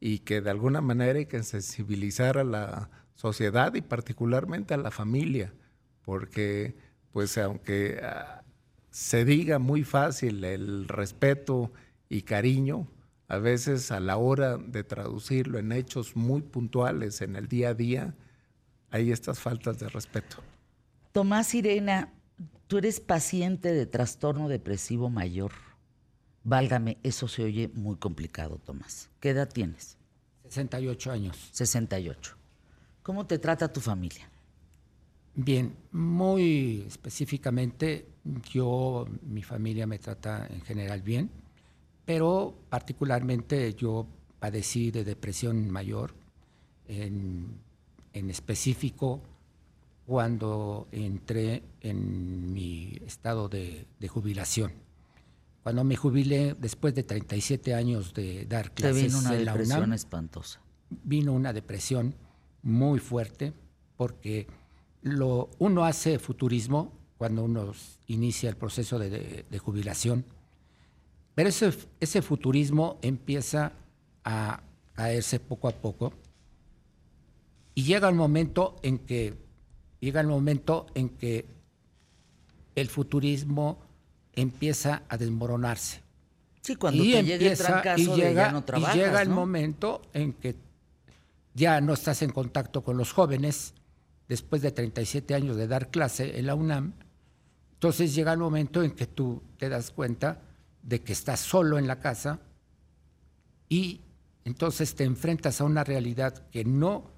y que de alguna manera hay que sensibilizar a la sociedad y particularmente a la familia, porque pues aunque ah, se diga muy fácil el respeto y cariño, a veces a la hora de traducirlo en hechos muy puntuales en el día a día, hay estas faltas de respeto. Tomás Irena, tú eres paciente de trastorno depresivo mayor. Válgame, eso se oye muy complicado, Tomás. ¿Qué edad tienes? 68 años. 68. ¿Cómo te trata tu familia? Bien, muy específicamente, yo, mi familia me trata en general bien, pero particularmente yo padecí de depresión mayor, en, en específico cuando entré en mi estado de, de jubilación. Cuando me jubilé, después de 37 años de dar Te clases vino una la depresión UNAM, espantosa. vino una depresión muy fuerte porque lo, uno hace futurismo cuando uno inicia el proceso de, de- de jubilación, pero ese, ese futurismo empieza a caerse poco a poco y llega el momento en que llega el momento en que el futurismo empieza a desmoronarse Sí, cuando y te el empieza- trancazo y de llega, ya no trabajas, y llega el ¿no? momento en que ya no estás en contacto con los jóvenes después de 37 años de dar clase en la UNAM. Entonces llega el momento en que tú te das cuenta de que estás solo en la casa y entonces te enfrentas a una realidad que no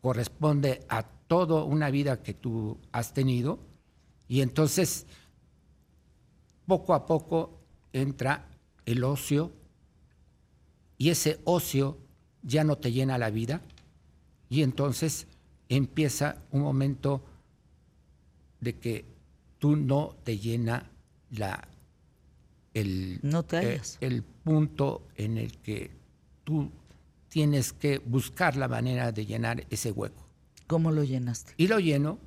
corresponde a toda una vida que tú has tenido y entonces poco a poco entra el ocio y ese ocio ya no te llena la vida y entonces empieza un momento de que tú no te llena la el, No te eh, el punto en el que tú tienes que buscar la manera de llenar ese hueco. ¿Cómo lo llenaste? Y lo lleno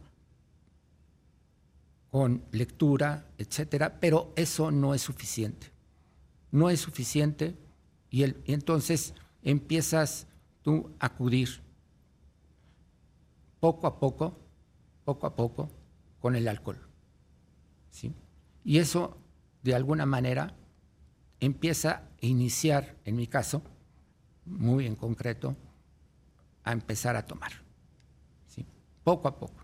con lectura, etcétera, pero eso no es suficiente. No es suficiente y, el- y entonces empiezas tú a acudir poco a poco, poco a poco, con el alcohol. ¿sí? Y eso, de alguna manera, empieza a iniciar, en mi caso, muy en concreto, a empezar a tomar. ¿sí? Poco a poco.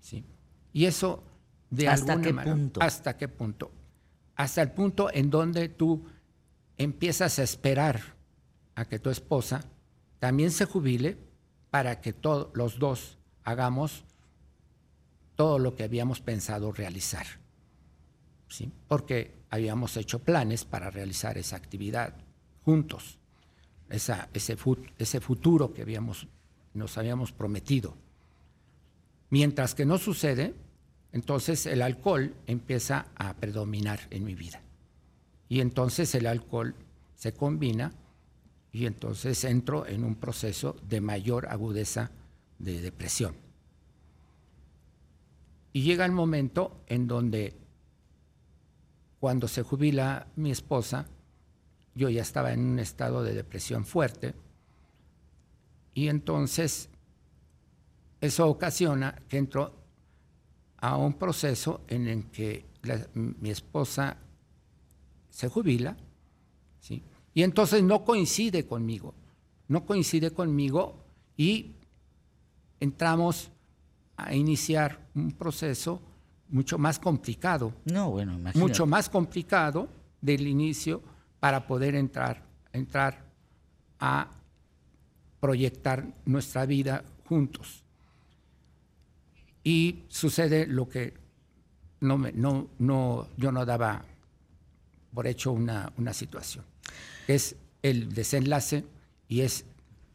¿sí? Y eso, de ¿Hasta alguna qué manera, punto? ¿Hasta qué punto? Hasta el punto en donde tú empiezas a esperar que tu esposa también se jubile para que todos los dos hagamos todo lo que habíamos pensado realizar. ¿sí? Porque habíamos hecho planes para realizar esa actividad juntos, esa- ese, fut- ese futuro que habíamos, nos habíamos prometido. Mientras que no sucede, entonces el alcohol empieza a predominar en mi vida. Y entonces el alcohol se combina y entonces entro en un proceso de mayor agudeza de depresión. Y llega el momento en donde cuando se jubila mi esposa, yo ya estaba en un estado de depresión fuerte y entonces eso ocasiona que entro a un proceso en el que mi esposa se jubila, ¿sí? Y entonces no coincide conmigo, no coincide conmigo y entramos a iniciar un proceso mucho más complicado, No, bueno, imagínate. mucho más complicado del inicio para poder entrar, entrar a proyectar nuestra vida juntos. Y sucede lo que no me, no, no, yo no daba por hecho una, una situación, es el desenlace y es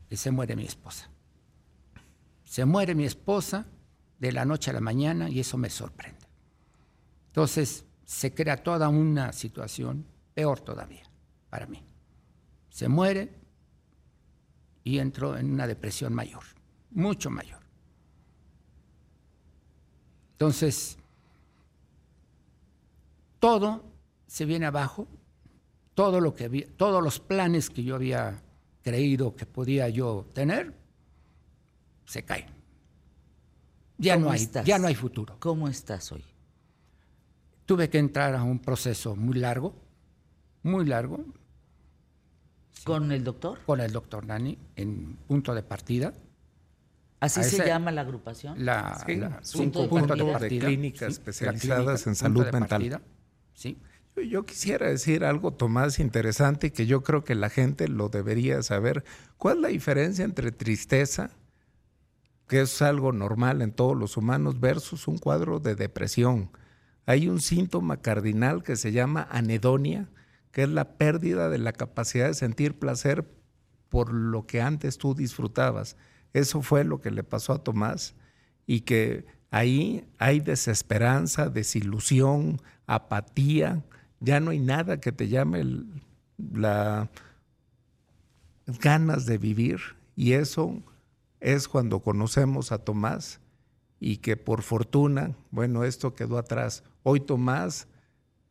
que se muere mi esposa. Se muere mi esposa de la noche a la mañana y eso me sorprende. Entonces se crea toda una situación peor todavía para mí. Se muere y entro en una depresión mayor, mucho mayor. Entonces, todo se viene abajo, todo lo que había, todos los planes que yo había creído que podía yo tener, se caen. Ya no, hay, estás? ya no hay futuro. ¿Cómo estás hoy? Tuve que entrar a un proceso muy largo, muy largo, ¿Con el doctor? con el doctor Nani en punto de partida. ¿Así A se ese- llama la agrupación? La, Sí, la- punto conjunto de partida, clínicas sí, especializadas en salud mental. partida, Sí. Yo- quisiera decir algo, Tomás, interesante que yo creo que la gente lo debería saber. ¿Cuál es la diferencia entre tristeza, que es algo normal en todos los humanos, versus un cuadro de depresión? Hay un síntoma cardinal que se llama anedonia, que es la pérdida de la capacidad de sentir placer por lo que antes tú disfrutabas. Eso fue lo que le pasó a Tomás y que ahí hay desesperanza, desilusión, apatía, ya no hay nada que te llame el- la ganas de vivir y eso es cuando conocemos a Tomás y que por fortuna, bueno, esto quedó atrás. Hoy Tomás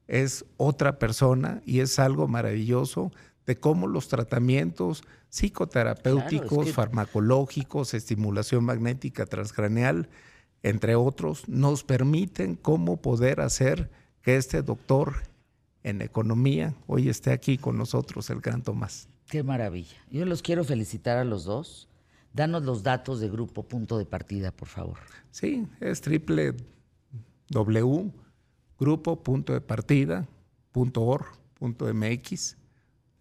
es otra persona y es algo maravilloso de cómo los tratamientos psicoterapéuticos, Claro, es que- farmacológicos, estimulación magnética transcraneal, entre otros, nos permiten cómo poder hacer que este doctor en economía hoy esté aquí con nosotros, el gran Tomás. Qué maravilla. Yo los quiero felicitar a los dos. Danos los datos de grupo punto de partida, por favor. Sí, es triple W, grupo punto de partida, punto or, punto MX.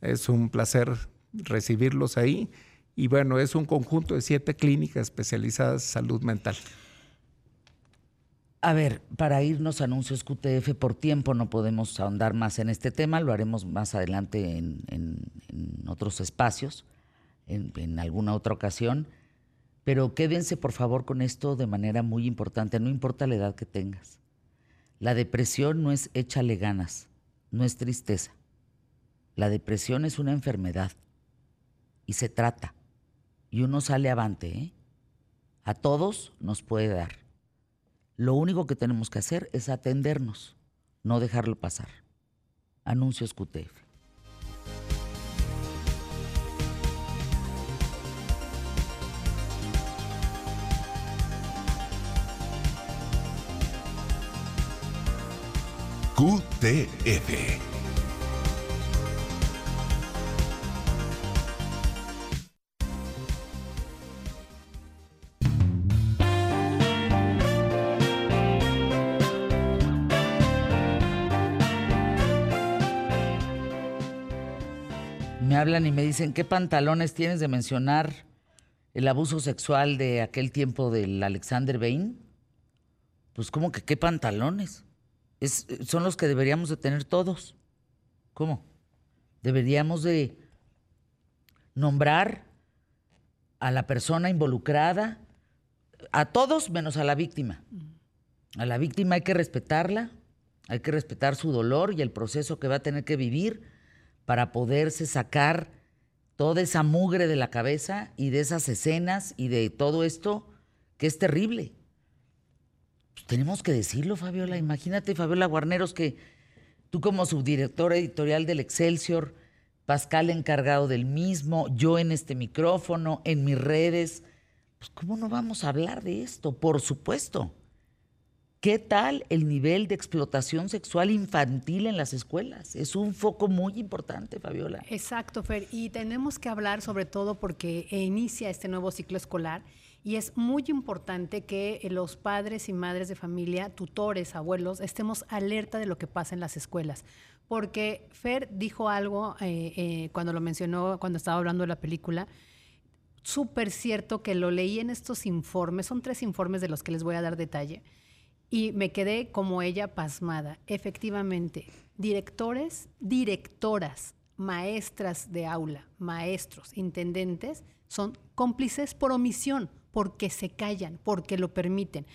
Es un placer recibirlos ahí. Y bueno, es un conjunto de siete clínicas especializadas en salud mental. A ver, para irnos a anuncios QTF, por tiempo no podemos ahondar más en este tema, lo haremos más adelante en, otros espacios, en, en alguna otra ocasión, pero quédense por favor con esto de manera muy importante, no importa la edad que tengas. La depresión no es échale ganas, no es tristeza. La depresión es una enfermedad y se trata y uno sale avante, ¿eh? A todos nos puede dar. Lo único que tenemos que hacer es atendernos, no dejarlo pasar. Anuncios QTF. QTF. Hablan y me dicen, ¿qué pantalones tienes de mencionar el abuso sexual de aquel tiempo del Alexander Bain? Pues como que qué pantalones. Es, son los que deberíamos de tener todos. ¿Cómo? Deberíamos de nombrar a la persona involucrada, a todos menos a la víctima. A la víctima hay que respetarla, hay que respetar su dolor y el proceso que va a tener que vivir para poderse sacar toda esa mugre de la cabeza y de esas escenas y de todo esto que es terrible. Pues tenemos que decirlo, Fabiola. Imagínate, Fabiola Guarneros, que tú como subdirectora editorial del Excelsior, Pascal encargado del mismo, yo en este micrófono, en mis redes, pues ¿cómo no vamos a hablar de esto? Por supuesto. ¿Qué tal el nivel de explotación sexual infantil en las escuelas? Es un foco muy importante, Fabiola. Exacto, Fer. Y tenemos que hablar sobre todo porque inicia este nuevo ciclo escolar y es muy importante que los padres y madres de familia, tutores, abuelos, estemos alerta de lo que pasa en las escuelas. Porque Fer dijo algo eh, eh, cuando lo mencionó, cuando estaba hablando de la película, súper cierto que lo leí en estos informes, son tres informes de los que les voy a dar detalle, y me quedé como ella pasmada. Efectivamente, directores, directoras, maestras de aula, maestros, intendentes, son cómplices por omisión, porque se callan, porque lo permiten.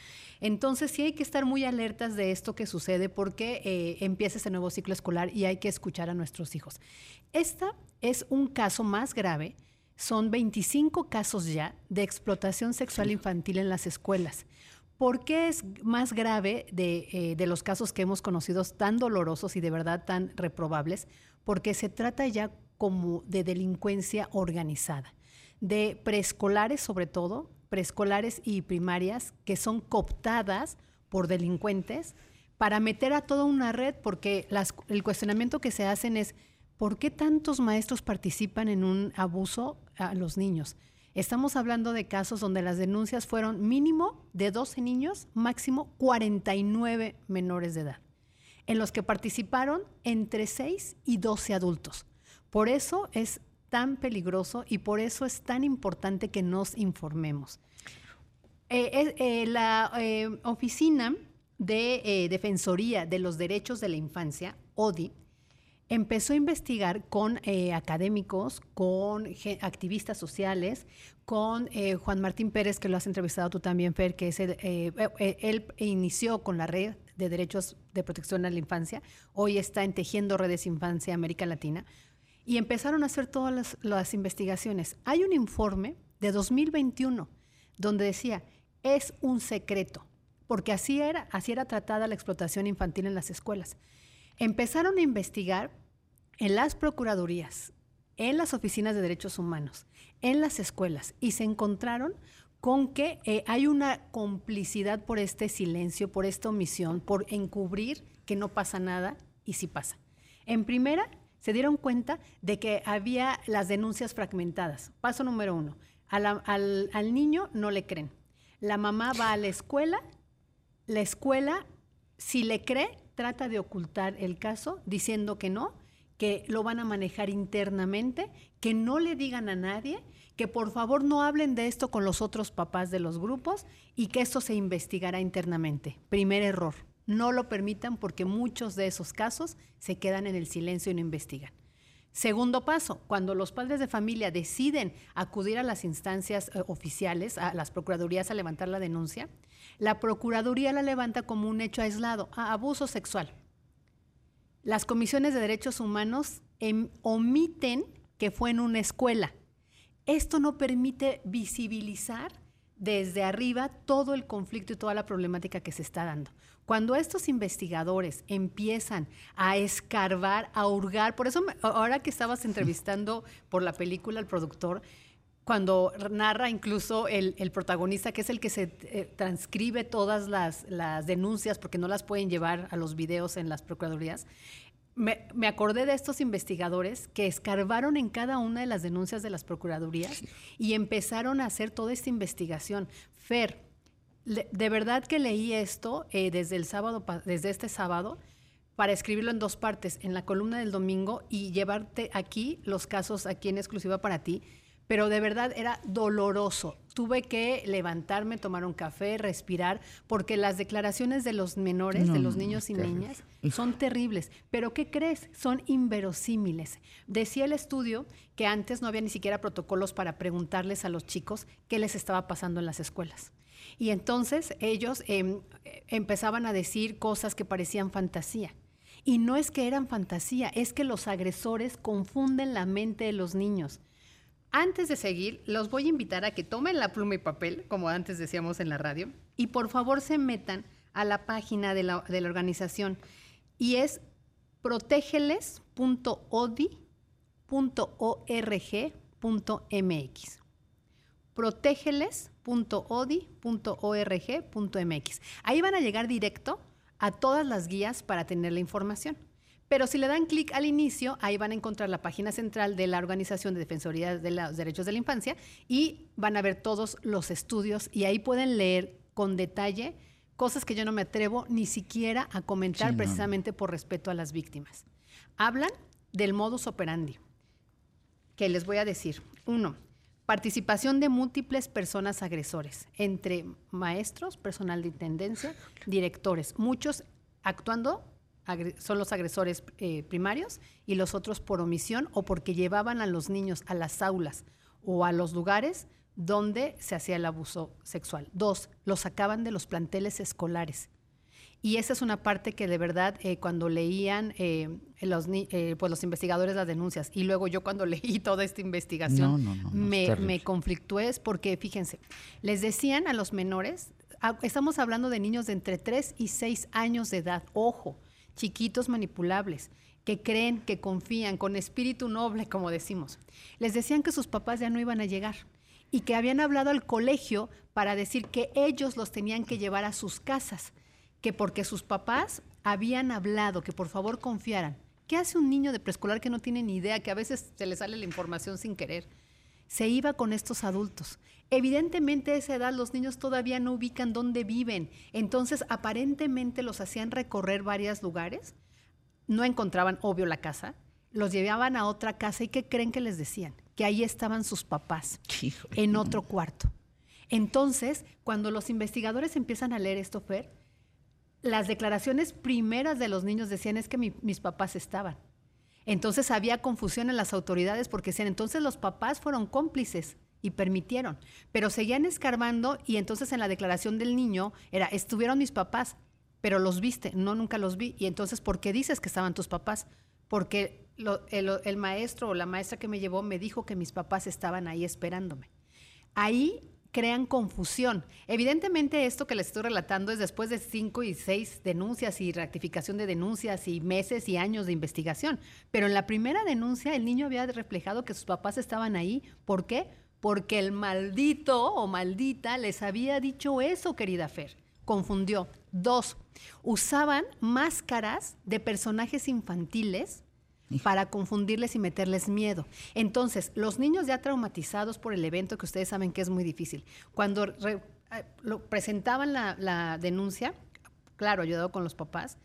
Entonces sí hay que estar muy alertas de esto que sucede porque eh, empieza ese nuevo ciclo escolar y hay que escuchar a nuestros hijos. Esta es un caso más grave. Son 25 casos ya de explotación sexual infantil en las escuelas. ¿Por qué es más grave de, eh, de, los casos que hemos conocido tan dolorosos y de verdad tan reprobables? Porque se trata ya como de delincuencia organizada, de preescolares sobre todo, preescolares y primarias que son cooptadas por delincuentes para meter a toda una red, porque el cuestionamiento que se hacen es, ¿por qué tantos maestros participan en un abuso a los niños? Estamos hablando de casos donde las denuncias fueron mínimo de 12 niños, máximo 49 menores de edad, en los que participaron entre 6 y 12 adultos. Por eso es tan peligroso y por eso es tan importante que nos informemos. Eh, eh, la eh, Oficina de Defensoría de los Derechos de la Infancia, ODI, empezó a investigar con académicos, con activistas sociales, con Juan Martín Pérez, que lo has entrevistado tú también, Fer, que es él inició con la red de derechos de protección a la infancia, hoy está en Tejiendo Redes Infancia América Latina, y empezaron a hacer todas las, investigaciones. Hay un informe de 2021 donde decía, es un secreto, porque así era, así era tratada la explotación infantil en las escuelas. Empezaron a investigar en las procuradurías, en las oficinas de derechos humanos, en las escuelas, y se encontraron con que eh, hay una complicidad por este silencio, por esta omisión, por encubrir que no pasa nada y sí pasa. En primera, se dieron cuenta de que había las denuncias fragmentadas. Paso número uno, al, al niño no le creen. La mamá va a la escuela, la escuela, si le cree, trata de ocultar el caso diciendo que no, que lo van a manejar internamente, que no le digan a nadie, que por favor no hablen de esto con los otros papás de los grupos y que esto se investigará internamente. Primer error no lo permitan porque muchos de esos casos se quedan en el silencio y no investigan. Segundo paso, cuando los padres de familia deciden acudir a las instancias eh, oficiales, a las procuradurías a levantar la denuncia, la procuraduría la levanta como un hecho aislado, a abuso sexual. Las comisiones de derechos humanos em, omiten que fue en una escuela. Esto no permite visibilizar desde arriba todo el conflicto y toda la problemática que se está dando. Cuando estos investigadores empiezan a escarbar, a hurgar, por eso ahora que estabas entrevistando por la película al productor, cuando narra incluso el, protagonista, que es el que se eh, transcribe todas las, las, denuncias porque no las pueden llevar a los videos en las procuradurías, me, me, acordé de estos investigadores que escarbaron en cada una de las denuncias de las procuradurías y empezaron a hacer toda esta investigación. Fer, de verdad que leí esto eh, desde el sábado, desde este sábado, para escribirlo en dos partes, en la columna del domingo y llevarte aquí los casos aquí en exclusiva para ti. Pero de verdad era doloroso. Tuve que levantarme, tomar un café, respirar, porque las declaraciones de los menores, de los niños y niñas, son terribles. Pero ¿qué crees? Son inverosímiles. Decía el estudio que antes no había ni siquiera protocolos para preguntarles a los chicos qué les estaba pasando en las escuelas. Y entonces ellos em, empezaban a decir cosas que parecían fantasía. Y no es que eran fantasía, es que los agresores confunden la mente de los niños. Antes de seguir, los voy a invitar a que tomen la pluma y papel, como antes decíamos en la radio, y por favor se metan a la página de la, de la organización. Y es protégeles.odi.org.mx. Protégeles .odi.org.mx. Ahí van a llegar directo a todas las guías para tener la información. Pero si le dan clic al inicio, ahí van a encontrar la página central de la Organización de Defensoría de los Derechos de la Infancia y van a ver todos los estudios y ahí pueden leer con detalle cosas que yo no me atrevo ni siquiera a comentar precisamente por respeto a las víctimas. Hablan del modus operandi, que les voy a decir. Uno, Participación de múltiples personas agresores, entre maestros, personal de intendencia, directores, muchos actuando son los agresores eh, primarios y los otros por omisión o porque llevaban a los niños a las aulas o a los lugares donde se hacía el abuso sexual. Dos, los sacaban de los planteles escolares. Y esa es una parte que de verdad eh, cuando leían eh, los, eh, pues los investigadores las denuncias y luego yo cuando (laughs) leí toda esta investigación No, no, no, no, es me, me conflictué porque fíjense, les decían a los menores, a- estamos hablando de niños de entre 3 y 6 años de edad, ojo, chiquitos manipulables, que creen, que confían, con espíritu noble, como decimos. Les decían que sus papás ya no iban a llegar y que habían hablado al colegio para decir que ellos los tenían que llevar a sus casas, que porque sus papás habían hablado, que por favor confiaran. ¿Qué hace un niño de preescolar que no tiene ni idea, que a veces se le sale la información sin querer? Se iba con estos adultos. Evidentemente a esa edad los niños todavía no ubican dónde viven, entonces aparentemente los hacían recorrer varios lugares, no encontraban obvio la casa, los llevaban a otra casa y ¿qué creen que les decían? Que ahí estaban sus papás Híjole. en otro cuarto. Entonces, cuando los investigadores empiezan a leer esto, Fer, las declaraciones primeras de los niños decían es que mi- mis papás estaban. Entonces había confusión en las autoridades porque decían, entonces los papás fueron cómplices y permitieron, pero seguían escarbando y entonces en la declaración del niño era, estuvieron mis papás, pero los viste, no, nunca los vi. Y entonces, ¿por qué dices que estaban tus papás? Porque el, el maestro o la maestra que me llevó me dijo que mis papás estaban ahí esperándome. Ahí crean confusión. Evidentemente esto que les estoy relatando es después de cinco y seis denuncias y rectificación de denuncias y meses y años de investigación. Pero en la primera denuncia el niño había reflejado que sus papás estaban ahí. ¿Por qué? Porque el maldito o maldita les había dicho eso, querida Fer. Confundió. Dos, usaban máscaras de personajes infantiles para confundirles y meterles miedo. Entonces, los niños ya traumatizados por el evento, que ustedes saben que es muy difícil, cuando re- eh, lo- presentaban la, la denuncia, claro, ayudado con los papás,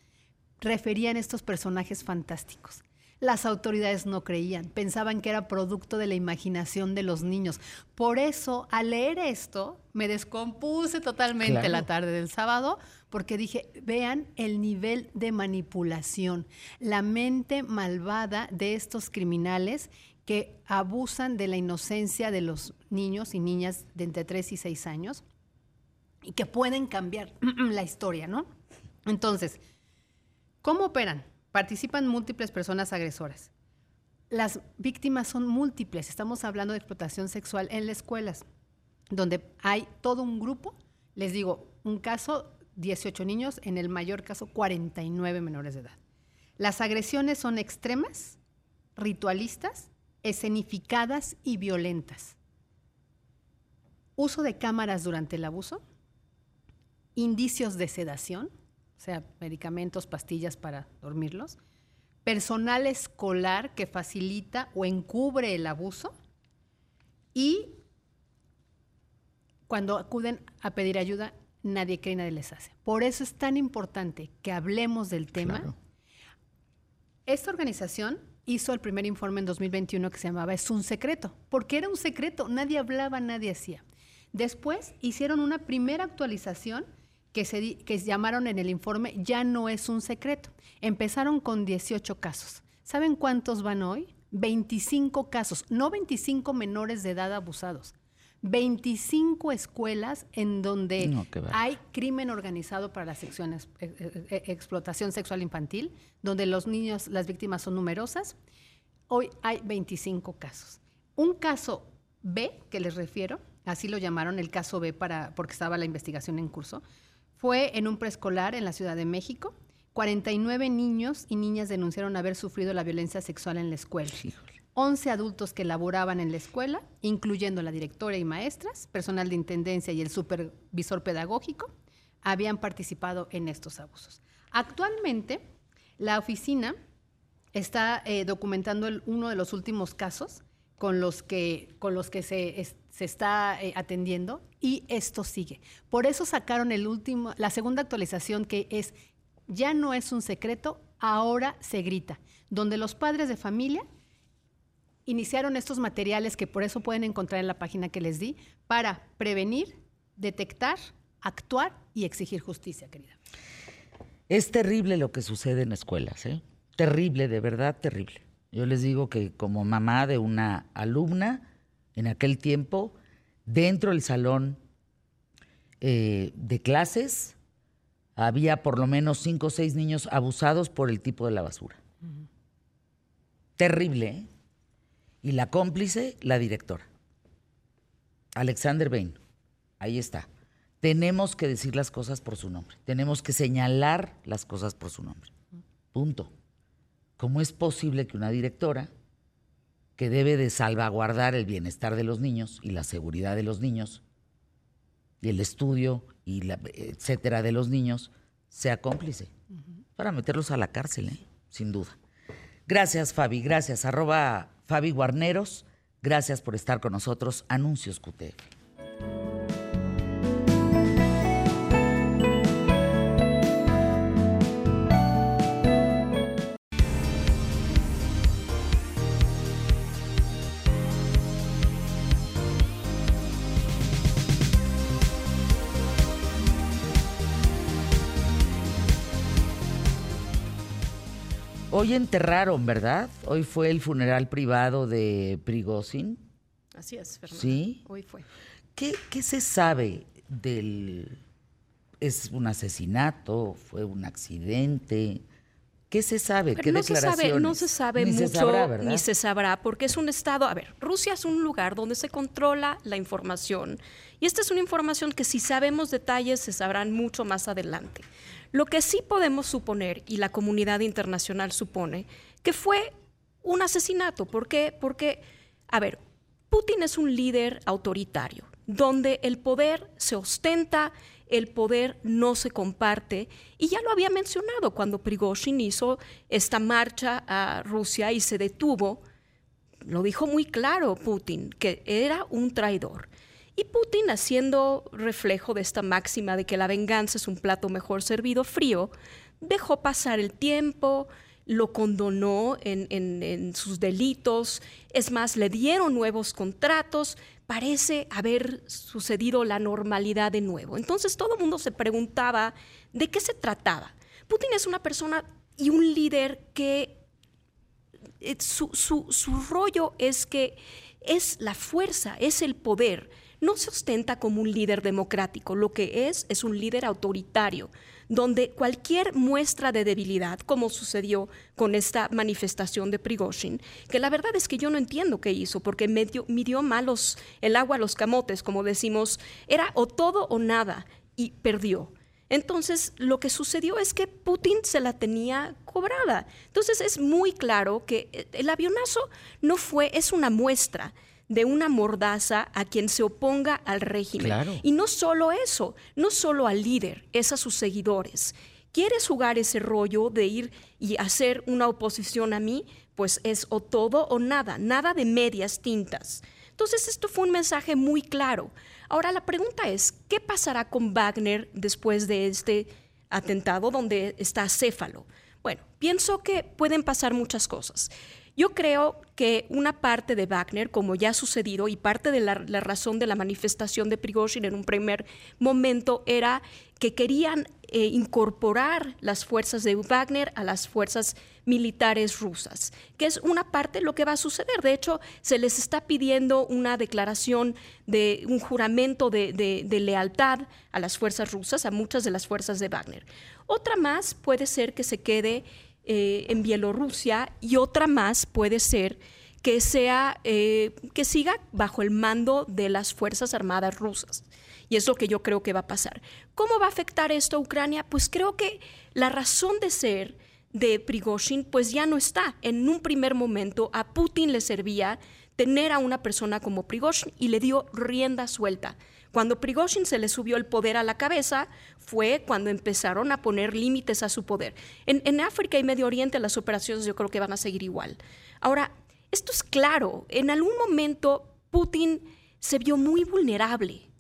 referían estos personajes fantásticos. Las autoridades no creían, pensaban que era producto de la imaginación de los niños. Por eso, al leer esto, me descompuse totalmente Claro. la tarde del sábado, porque dije, vean el nivel de manipulación, la mente malvada de estos criminales que abusan de la inocencia de los niños y niñas de entre 3 y 6 años y que pueden cambiar (clears throat) la historia, ¿no? Entonces, ¿cómo operan? Participan múltiples personas agresoras. Las víctimas son múltiples. Estamos hablando de explotación sexual en las escuelas, donde hay todo un grupo. Les digo, un caso, 18 niños, en el mayor caso, 49 menores de edad. Las agresiones son extremas, ritualistas, escenificadas y violentas. Uso de cámaras durante el abuso, indicios de sedación, o sea, medicamentos, pastillas para dormirlos, personal escolar que facilita o encubre el abuso y cuando acuden a pedir ayuda, nadie cree nadie les hace. Por eso es tan importante que hablemos del tema. Claro. Esta organización hizo el primer informe en 2021 que se llamaba Es un secreto, porque era un secreto, nadie hablaba, nadie hacía. Después hicieron una primera actualización que se que llamaron en el informe Ya no es un secreto. Empezaron con 18 casos. ¿Saben cuántos van hoy? 25 casos, no 25 menores de edad abusados. 25 escuelas en donde No, hay crimen organizado para la secciones- eh, eh, eh, explotación sexual infantil, donde los niños, las víctimas son numerosas. Hoy hay 25 casos. Un caso B, que les refiero, así lo llamaron el caso B para, porque estaba la investigación en curso, fue en un preescolar en la Ciudad de México. 49 niños y niñas denunciaron haber sufrido la violencia sexual en la escuela. Híjole. 11 adultos que laboraban en la escuela, incluyendo la directora y maestras, personal de intendencia y el supervisor pedagógico, habían participado en estos abusos. Actualmente, la oficina está eh, documentando uno de los últimos casos con los que, se, es- se está eh, atendiendo y esto sigue. Por eso sacaron la segunda actualización que es, ya no es un secreto, ahora se grita, donde los padres de familia iniciaron estos materiales que por eso pueden encontrar en la página que les di para prevenir, detectar, actuar y exigir justicia, querida. Es terrible lo que sucede en escuelas, ¿eh? Terrible, de verdad terrible. Yo les digo que como mamá de una alumna, en aquel tiempo Dentro del salón eh, de clases había por lo menos cinco o seis niños abusados por el tipo de la basura. Terrible, ¿eh? Y la cómplice, la directora. Alexander Bain. Ahí está. Tenemos que decir las cosas por su nombre. Tenemos que señalar las cosas por su nombre. Punto. ¿Cómo es posible que una directora que debe de salvaguardar el bienestar de los niños y la seguridad de los niños y el estudio y la, etcétera de los niños sea cómplice para meterlos a la cárcel, ¿eh? sin duda. Gracias, Fabi. Gracias. Arroba Fabi Guarneros. Gracias por estar con nosotros. Anuncios QTF. Hoy enterraron, ¿verdad? Hoy fue el funeral privado de Prigozhin. Así es, Fernanda. Sí. Hoy fue. ¿Qué, qué se sabe del... ¿Es un asesinato? ¿Fue un accidente? ¿Qué se sabe? Pero ¿Qué no se sabe, no se sabe Ni mucho, se sabrá, ¿verdad? ni se sabrá, porque es un estado. A ver, Rusia es un lugar donde se controla la información. Y esta es una información que si sabemos detalles se sabrán mucho más adelante. Lo que sí podemos suponer, y la comunidad internacional supone, que fue un asesinato. ¿Por qué? Porque, a ver, Putin es un líder autoritario, donde el poder se ostenta, el poder no se comparte. Y ya lo había mencionado cuando Prigozhin hizo esta marcha a Rusia y se detuvo. Lo dijo muy claro Putin, que era un traidor. Y Putin, haciendo reflejo de esta máxima de que la venganza es un plato mejor servido frío, dejó pasar el tiempo, lo condonó en, sus delitos, es más, le dieron nuevos contratos, parece haber sucedido la normalidad de nuevo. Entonces todo el mundo se preguntaba de qué se trataba. Putin es una persona y un líder que eh, su rollo es que es la fuerza, es el poder. No se ostenta como un líder democrático, lo que es es un líder autoritario, donde cualquier muestra de debilidad, como sucedió con esta manifestación de Prigozhin, que la verdad es que yo no entiendo qué hizo, porque medio- midió malos el agua a los camotes, como decimos, era o todo o nada, y perdió. Entonces, lo que sucedió es que Putin se la tenía cobrada. Entonces, es muy claro que eh, el avionazo no fue, es una muestra de una mordaza a quien se oponga al régimen. Claro. Y no solo eso, no solo al líder, es a sus seguidores. ¿Quieres jugar ese rollo de ir y hacer una oposición a mí? Pues es o todo o nada, nada de medias tintas. Entonces esto fue un mensaje muy claro. Ahora la pregunta es, ¿qué pasará con Wagner después de este atentado donde está Céfalo? Bueno, pienso que pueden pasar muchas cosas. Yo creo que una parte de Wagner, como ya ha sucedido, y parte de la, razón de la manifestación de Prigozhin en un primer momento era que querían eh, incorporar las fuerzas de Wagner a las fuerzas militares rusas, que es una parte lo que va a suceder. De hecho, se les está pidiendo una declaración de un juramento de lealtad a las fuerzas rusas, a muchas de las fuerzas de Wagner. Otra más puede ser que se quede eh, en Bielorrusia y otra más puede ser que sea eh, que siga bajo el mando de las fuerzas armadas rusas y es lo que yo creo que va a pasar. ¿Cómo va a afectar esto a Ucrania? Pues creo que la razón de ser de Prigozhin pues ya no está. En un primer momento a Putin le servía tener a una persona como Prigozhin y le dio rienda suelta. Cuando Prigozhin se le subió el poder a la cabeza fue cuando empezaron a poner límites a su poder. En, en África y Medio Oriente las operaciones yo creo que van a seguir igual. Ahora, esto es claro, en algún momento Putin se vio muy vulnerable.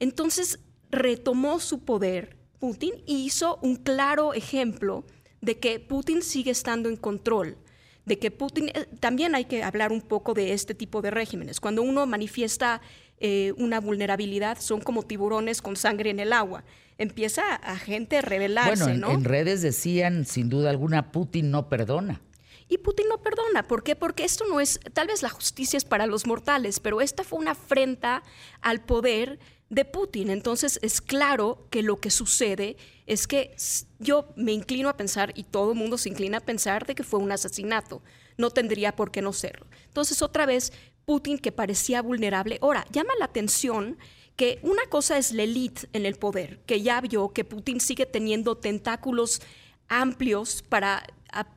Entonces retomó su poder Putin y hizo un claro ejemplo de que Putin sigue estando en control, de que Putin, eh, también hay que hablar un poco de este tipo de regímenes. Cuando uno manifiesta eh, una vulnerabilidad, son como tiburones con sangre en el agua. Empieza a gente a rebelarse, Bueno, en, ¿no? en redes decían, sin duda alguna, Putin no perdona. Y Putin no perdona. ¿Por qué? Porque esto no es, tal vez la justicia es para los mortales, pero esta fue una afrenta al poder de Putin. Entonces es claro que lo que sucede es que yo me inclino a pensar, y todo el mundo se inclina a pensar, de que fue un asesinato. No tendría por qué no serlo. Entonces otra vez, Putin que parecía vulnerable. Ahora, llama la atención que una cosa es la élite en el poder, que ya vio que Putin sigue teniendo tentáculos amplios para,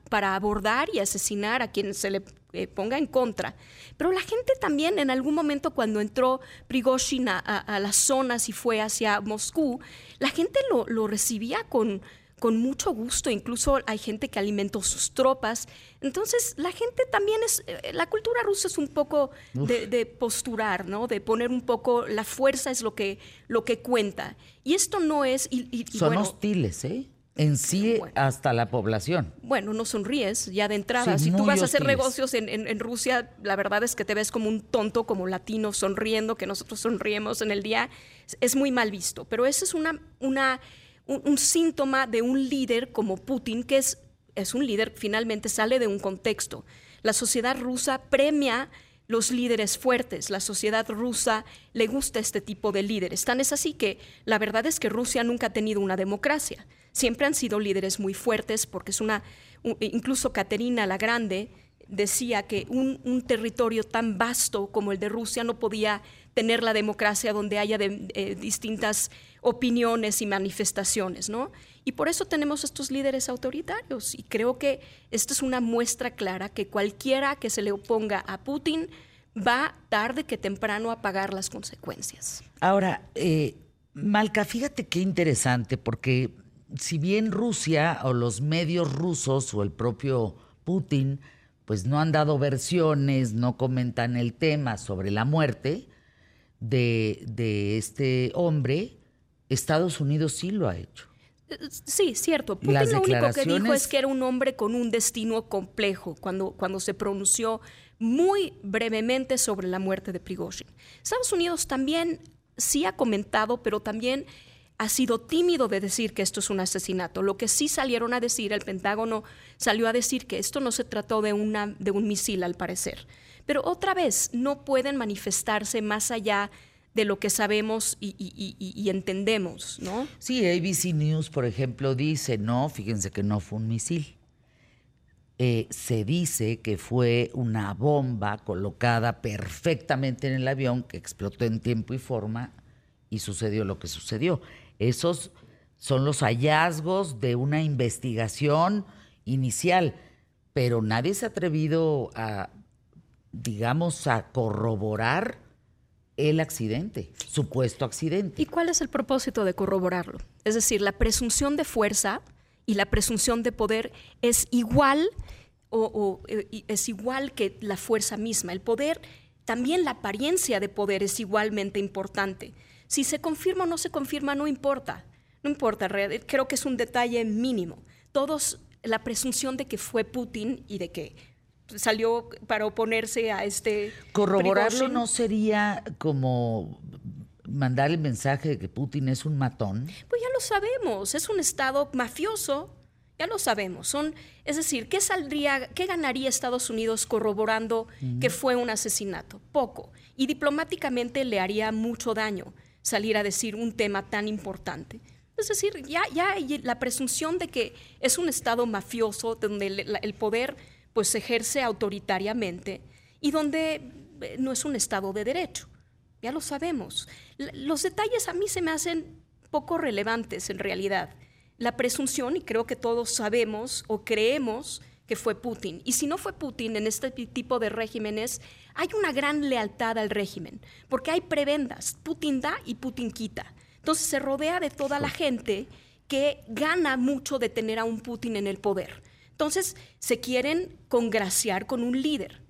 para abordar y asesinar a quien se le eh, ponga en contra. Pero la gente también en algún momento cuando entró Prigozhin a, las zonas y fue hacia Moscú, la gente lo, lo recibía con, con mucho gusto, incluso hay gente que alimentó sus tropas. Entonces, la gente también es, eh, la cultura rusa es un poco de, posturar, ¿no? De poner un poco, la fuerza es lo que, lo que cuenta. Y esto no es... Y, Son hostiles, ¿eh? En sí, hasta la población. Bueno, no sonríes ya de entrada. si tú vas a hacer negocios en, en, Rusia, la verdad es que te ves como un tonto, como latino, sonriendo, que nosotros sonriemos en el día. Es muy mal visto. Pero esa es una, una un, síntoma de un líder como Putin, que es, es un líder, finalmente sale de un contexto. La sociedad rusa premia los líderes fuertes. La sociedad rusa le gusta este tipo de líderes. Tan es así que la verdad es que Rusia nunca ha tenido una democracia. Siempre han sido líderes muy fuertes porque es una, incluso Caterina la Grande decía que un, territorio tan vasto como el de Rusia no podía tener la democracia donde haya eh, distintas opiniones y manifestaciones, ¿no? Y por eso tenemos estos líderes autoritarios. Y creo que esta es una muestra clara que cualquiera que se le oponga a Putin va tarde que temprano a pagar las consecuencias. Ahora, eh, Malca, fíjate qué interesante, porque si bien Rusia o los medios rusos o el propio Putin, pues no han dado versiones, no comentan el tema sobre la muerte de, de este hombre, Estados Unidos sí lo ha hecho. Sí, cierto. Putin lo único que dijo es que era un hombre con un destino complejo cuando, cuando se pronunció muy brevemente sobre la muerte de Prigozhin. Estados Unidos también sí ha comentado, pero también ha sido tímido de decir que esto es un asesinato. Lo que sí salieron a decir, el Pentágono salió a decir que esto no se trató de, una, de un misil, al parecer. Pero otra vez, no pueden manifestarse más allá de lo que sabemos y, entendemos, ¿no? Sí, ABC News, por ejemplo, dice, no, fíjense que no fue un misil. Eh, se dice que fue una bomba colocada perfectamente en el avión que explotó en tiempo y forma y sucedió lo que sucedió. Esos son los hallazgos de una investigación inicial, pero nadie se ha atrevido a, digamos, a corroborar el accidente, supuesto accidente. ¿Y cuál es el propósito de corroborarlo? Es decir, la presunción de fuerza y la presunción de poder es igual o, eh, es igual que la fuerza misma. El poder, también la apariencia de poder es igualmente importante. Si se confirma o no se confirma, no importa. No importa, creo que es un detalle mínimo. Todos, la presunción de que fue Putin y de que salió para oponerse a este... Corroborarlo no sería como mandar el mensaje de que Putin es un matón. Pues ya lo sabemos, es un Estado mafioso, ya lo sabemos. Son, es decir, ¿qué saldría, qué ganaría Estados Unidos corroborando que fue un asesinato? Poco. Y diplomáticamente le haría mucho daño salir a decir un tema tan importante. Es decir, ya, ya hay la presunción de que es un Estado mafioso donde el poder pues se ejerce autoritariamente y donde eh, no es un Estado de derecho. Ya lo sabemos. Los detalles a mí se me hacen poco relevantes en realidad. La presunción, y creo que todos sabemos o creemos que fue Putin. Y si no fue Putin en este tipo de regímenes, hay una gran lealtad al régimen, porque hay prebendas. Putin da y Putin quita. Entonces se rodea de toda la gente que gana mucho de tener a un Putin en el poder. Entonces, se quieren congraciar con un líder.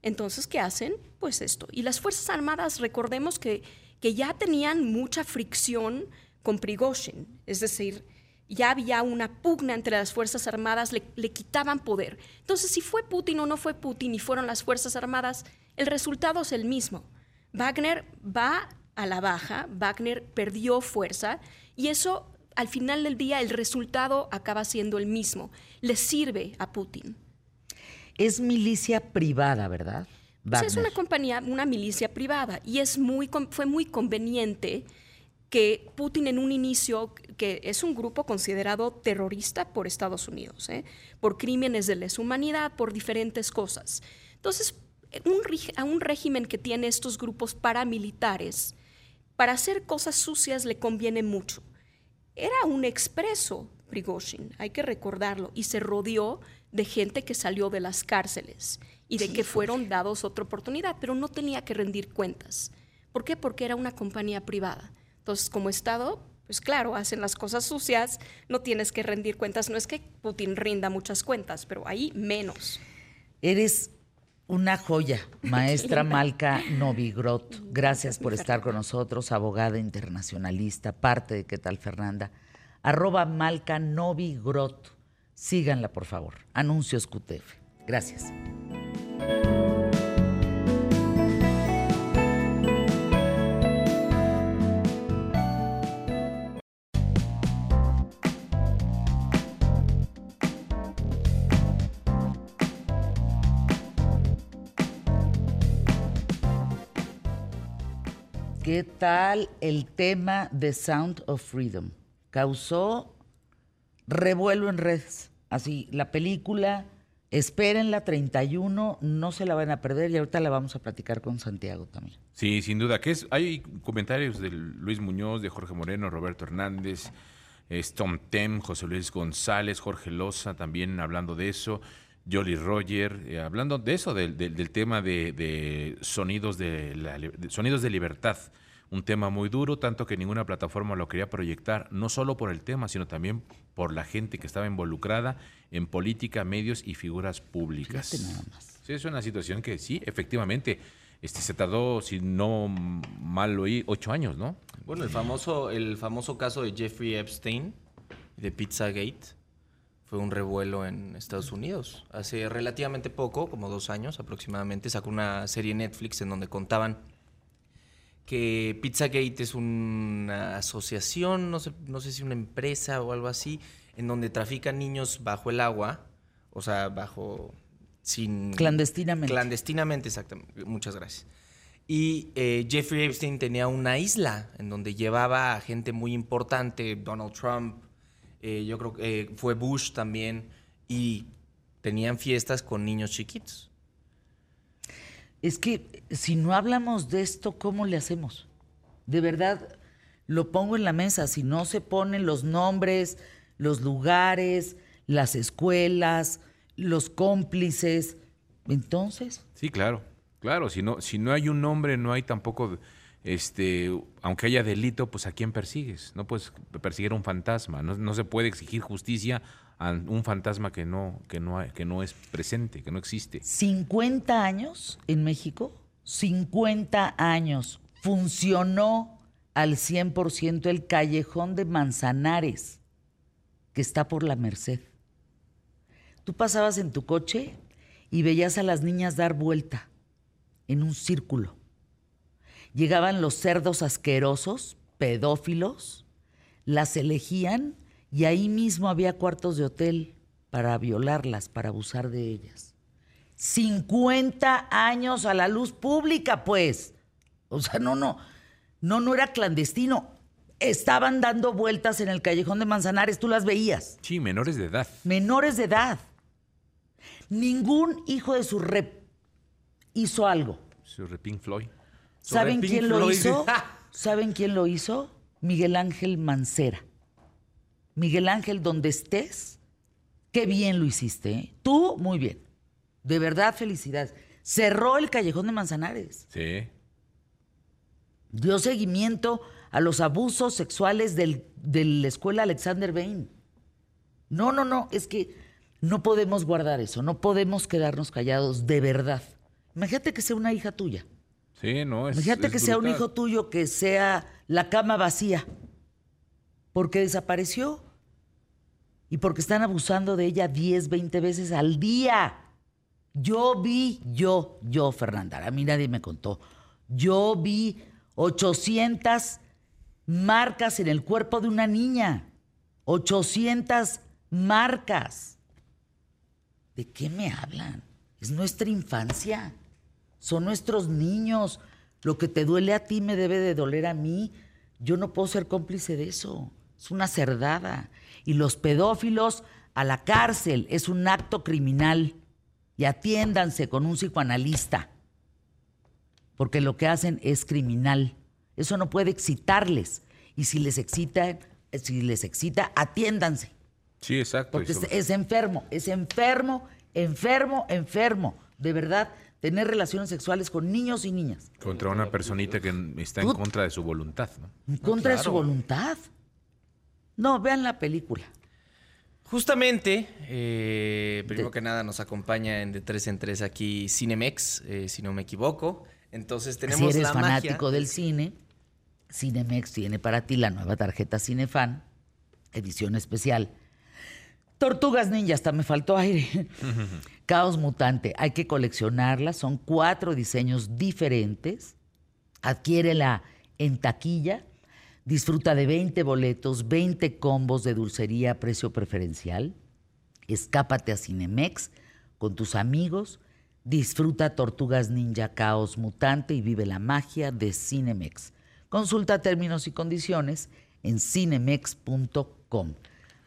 Entonces, ¿qué hacen? Pues esto. Y las Fuerzas Armadas, recordemos que, que ya tenían mucha fricción con Prigozhin, es decir, ya había una pugna entre las Fuerzas Armadas, le, le, quitaban poder. Entonces, si fue Putin o no fue Putin y fueron las Fuerzas Armadas, el resultado es el mismo. Wagner va a la baja, Wagner perdió fuerza y eso al final del día el resultado acaba siendo el mismo. Le sirve a Putin. Es milicia privada, ¿verdad? Pues es una compañía, una milicia privada y es muy, fue muy conveniente que Putin en un inicio, que es un grupo considerado terrorista por Estados Unidos, ¿eh? por crímenes de lesa humanidad, por diferentes cosas. Entonces, un, a un régimen que tiene estos grupos paramilitares, para hacer cosas sucias le conviene mucho. Era un expreso, Prigozhin, hay que recordarlo, y se rodeó de gente que salió de las cárceles y de que fueron dados otra oportunidad, pero no tenía que rendir cuentas. ¿Por qué? Porque era una compañía privada. Entonces, como Estado, pues claro, hacen las cosas sucias, no tienes que rendir cuentas. No es que Putin rinda muchas cuentas, pero ahí menos. Eres una joya, maestra (laughs) Malca Novigrot. Gracias por estar con nosotros, abogada internacionalista, parte de ¿Qué tal Fernanda? Arroba Malca Novigrot. Síganla, por favor. Anuncios QTF. Gracias. ¿Qué tal el tema de Sound of Freedom? Causó revuelo en redes. Así, la película, espérenla 31, no se la van a perder y ahorita la vamos a platicar con Santiago también. Sí, sin duda. Que hay comentarios de Luis Muñoz, de Jorge Moreno, Roberto Hernández, Tom Tem, José Luis González, Jorge Loza también hablando de eso. Jolly Roger, eh, hablando de eso, del, tema de, sonidos de, la de sonidos de libertad. Un tema muy duro, tanto que ninguna plataforma lo quería proyectar, no solo por el tema, sino también por la gente que estaba involucrada en política, medios y figuras públicas. Fíjate nada más. Sí, es una situación que sí, efectivamente, este, se tardó, si no mal lo oí, ocho años, ¿no? Bueno, el famoso, el famoso caso de Jeffrey Epstein de Pizzagate fue un revuelo en Estados Unidos. Hace relativamente poco, como dos años aproximadamente, sacó una serie Netflix en donde contaban que Pizzagate es una asociación, no sé, no sé si una empresa o algo así, en donde trafican niños bajo el agua, o sea, bajo sin Clandestinamente. Clandestinamente, exactamente. Muchas gracias. Y eh, Jeffrey Epstein tenía una isla en donde llevaba a gente muy importante, Donald Trump, eh, yo creo que eh, fue Bush también, y tenían fiestas con niños chiquitos. Es que si no hablamos de esto, ¿cómo le hacemos? De verdad, lo pongo en la mesa. Si no se ponen los nombres, los lugares, las escuelas, los cómplices, entonces, Sí, claro, claro. Si no, si no hay un nombre, no hay tampoco, este, aunque haya delito, pues a quién persigues. No puedes perseguir a un fantasma. No, no se puede exigir justicia un fantasma que no, que no, que no es presente, que no existe. 50 años en México, 50 años, funcionó al 100% el callejón de Manzanares, que está por la Merced. Tú pasabas en tu coche y veías a las niñas dar vuelta en un círculo. Llegaban los cerdos asquerosos, pedófilos, las elegían y ahí mismo había cuartos de hotel para violarlas, para abusar de ellas. 50 años a la luz pública, pues. O sea, no, no, no, no era clandestino. Estaban dando vueltas en el callejón de Manzanares, tú las veías. Sí, menores de edad. Menores de edad. Ningún hijo de su rep hizo algo. Sobre Pink Floyd. ¿Saben quién Pink lo Floyd. hizo? (laughs) ¿Saben quién lo hizo? Miguel Ángel Mancera. Miguel Ángel, donde estés, qué bien lo hiciste. ¿eh? Tú, muy bien. De verdad, felicidades. Cerró el callejón de Manzanares. Sí. Dio seguimiento a los abusos sexuales del- de la escuela Alexander Bain. No, no, no, es que no podemos guardar eso, no podemos quedarnos callados, de verdad. Imagínate que sea una hija tuya. Sí, no, es. Imagínate es que sea un hijo tuyo que sea la cama vacía, porque desapareció y porque están abusando de ella 10, 20 veces al día. Yo vi, yo, yo, Fernanda, a mí nadie me contó. Yo vi 800 marcas en el cuerpo de una niña. 800 marcas. ¿De qué me hablan? Es nuestra infancia. Son nuestros niños. Lo que te duele a ti me debe de doler a mí. Yo no puedo ser cómplice de eso. Es una cerdada. Y los pedófilos a la cárcel es un acto criminal. Y atiéndanse con un psicoanalista. Porque lo que hacen es criminal. Eso no puede excitarles. Y si les excita, si les excita, atiéndanse. Sí, exacto. Porque es, enfermo, es enfermo, enfermo, enfermo. De verdad, tener relaciones sexuales con niños y niñas. contra una personita que está en contra de su voluntad, ¿no? En contra de su voluntad. No, vean la película. Justamente, eh, primero que nada nos acompaña en de tres en tres aquí Cinemex, eh, si no me equivoco. Entonces tenemos si eres la fanático magia del cine, Cinemex tiene para ti la nueva tarjeta Cinefan, edición especial. Tortugas Ninja, hasta me faltó aire. (laughs) Caos Mutante, hay que coleccionarla, son cuatro diseños diferentes. Adquiérela en taquilla, disfruta de 20 boletos, 20 combos de dulcería a precio preferencial. Escápate a Cinemex con tus amigos, disfruta Tortugas Ninja Caos Mutante y vive la magia de Cinemex. Consulta términos y condiciones en cinemex.com.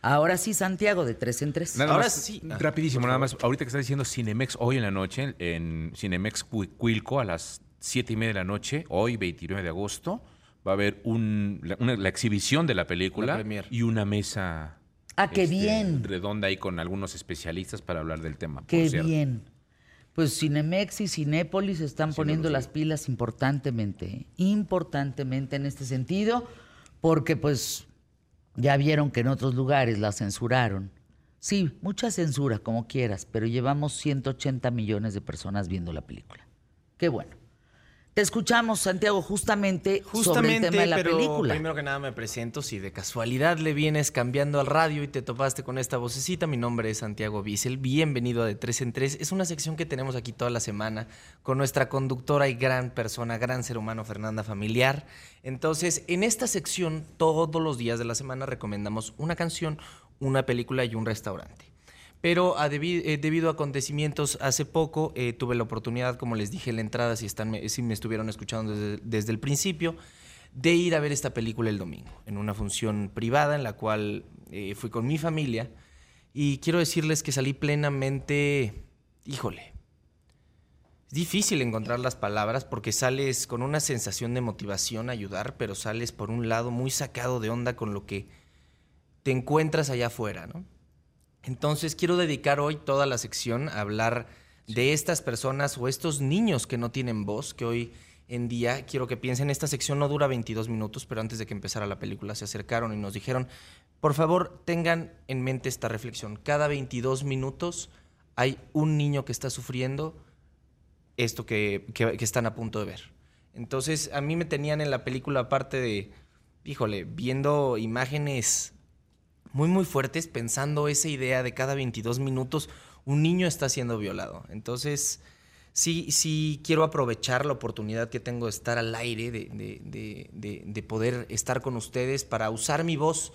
Ahora sí, Santiago, de tres en tres. Nada Ahora más, sí. Ah, rapidísimo, nada más. Ahorita que está diciendo Cinemex hoy en la noche, en Cinemex Cu- Cuilco a las siete y media de la noche, hoy 29 de agosto, va a haber un, la, una- la exhibición de la película La y una mesa Ah, qué este, bien. redonda ahí con algunos especialistas para hablar del tema. Qué bien. Pues Cinemex y Cinépolis están Sí, poniendo las pilas importantemente, importantemente en este sentido, porque pues ya vieron que en otros lugares la censuraron. Sí, mucha censura, como quieras, pero llevamos 180 millones de personas viendo la película. Qué bueno. Te escuchamos, Santiago, justamente, sobre el Justamente, tema de la pero película. primero que nada me presento. Si de casualidad le vienes cambiando al radio y te topaste con esta vocecita, mi nombre es Santiago Bissell. Bienvenido a De Tres en Tres. Es una sección que tenemos aquí toda la semana con nuestra conductora y gran persona, gran ser humano, Fernanda Familiar. Entonces, en esta sección, todos los días de la semana recomendamos una canción, una película y un restaurante. Pero eh, debido a acontecimientos hace poco, eh, tuve la oportunidad, como les dije en la entrada, si, están, me- si me estuvieron escuchando desde, desde el principio, de ir a ver esta película el domingo, en una función privada en la cual eh, fui con mi familia. Y quiero decirles que salí plenamente, híjole, es difícil encontrar las palabras porque sales con una sensación de motivación a ayudar, pero sales por un lado muy sacado de onda con lo que te encuentras allá afuera, ¿no? Entonces quiero dedicar hoy toda la sección a hablar de estas personas o estos niños que no tienen voz, que hoy en día quiero que piensen, esta sección no dura 22 minutos, pero antes de que empezara la película se acercaron y nos dijeron, por favor tengan en mente esta reflexión, cada 22 minutos hay un niño que está sufriendo esto que, que- que están a punto de ver. Entonces a mí me tenían en la película aparte de, híjole, viendo imágenes muy muy fuertes pensando esa idea de cada 22 minutos un niño está siendo violado. Entonces, sí, sí quiero aprovechar la oportunidad que tengo de estar al aire, de, de- de- de- de poder estar con ustedes para usar mi voz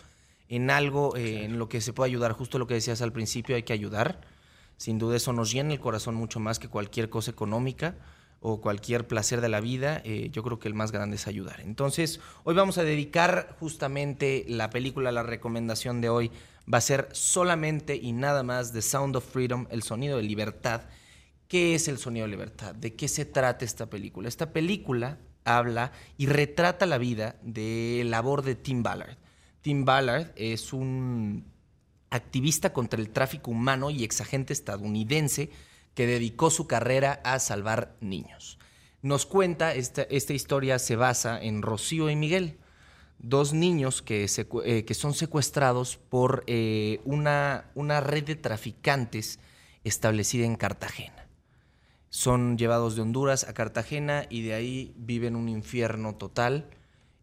en algo eh, en lo que se pueda ayudar. Justo lo que decías al principio, hay que ayudar. Sin duda eso nos llena el corazón mucho más que cualquier cosa económica o cualquier placer de la vida. Eh, yo creo que el más grande es ayudar. Entonces, hoy vamos a dedicar justamente la película, la recomendación de hoy va a ser solamente y nada más The Sound of Freedom, el sonido de libertad. ¿Qué es el sonido de libertad? ¿De qué se trata esta película? Esta película habla y retrata la vida de labor de Tim Ballard. Tim Ballard es un activista contra el tráfico humano y exagente estadounidense que dedicó su carrera a salvar niños. Nos cuenta, esta, esta historia se basa en Rocío y Miguel, dos niños que, eh, que son secuestrados por eh, una, una red de traficantes establecida en Cartagena. Son llevados de Honduras a Cartagena y de ahí viven un infierno total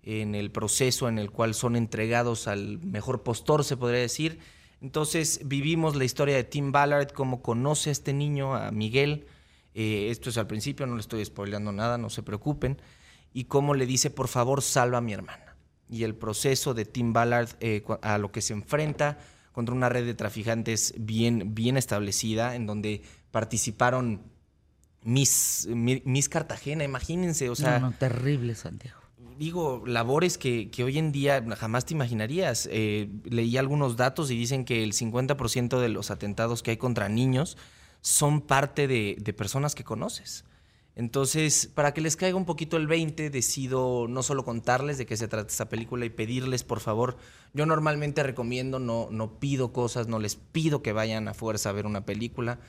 en el proceso en el cual son entregados al mejor postor, se podría decir. Entonces vivimos la historia de Tim Ballard, cómo conoce a este niño, a Miguel. Eh, esto es al principio, no le estoy spoileando nada, no se preocupen. Y cómo le dice, por favor, salva a mi hermana. Y el proceso de Tim Ballard eh, a lo que se enfrenta contra una red de traficantes bien, bien establecida, en donde participaron Miss, Mi- Miss Cartagena, imagínense, o sea, no, no, terrible, Santiago. Digo, labores que, que hoy en día jamás te imaginarías. Eh, leí algunos datos y dicen que el 50% de los atentados que hay contra niños son parte de, de personas que conoces. Entonces, para que les caiga un poquito el 20, decido no solo contarles de qué se trata esta película y pedirles, por favor, yo normalmente recomiendo, no, no pido cosas, no les pido que vayan a fuerza a ver una película,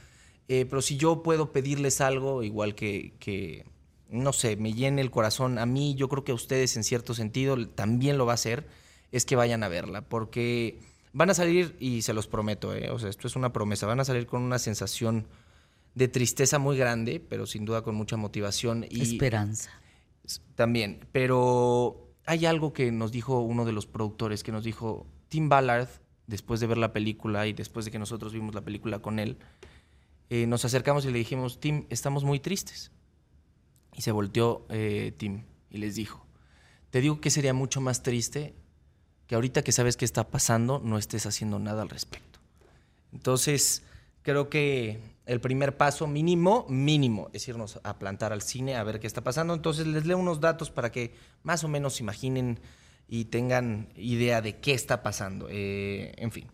eh, pero si yo puedo pedirles algo, igual que, que, no sé, me llene el corazón, a mí, yo creo que a ustedes en cierto sentido también lo va a hacer, es que vayan a verla, porque van a salir, y se los prometo, eh, o sea, esto es una promesa, van a salir con una sensación de tristeza muy grande, pero sin duda con mucha motivación. Y Esperanza. También, pero hay algo que nos dijo uno de los productores, que nos dijo Tim Ballard, después de ver la película y después de que nosotros vimos la película con él, eh, nos acercamos y le dijimos, Tim, estamos muy tristes. Y se volteó eh, Tim y les dijo, te digo que sería mucho más triste que ahorita que sabes qué está pasando no estés haciendo nada al respecto. Entonces, creo que el primer paso mínimo, mínimo, es irnos a plantar al cine a ver qué está pasando. Entonces les leo unos datos para que más o menos imaginen y tengan idea de qué está pasando. Eh, en fin,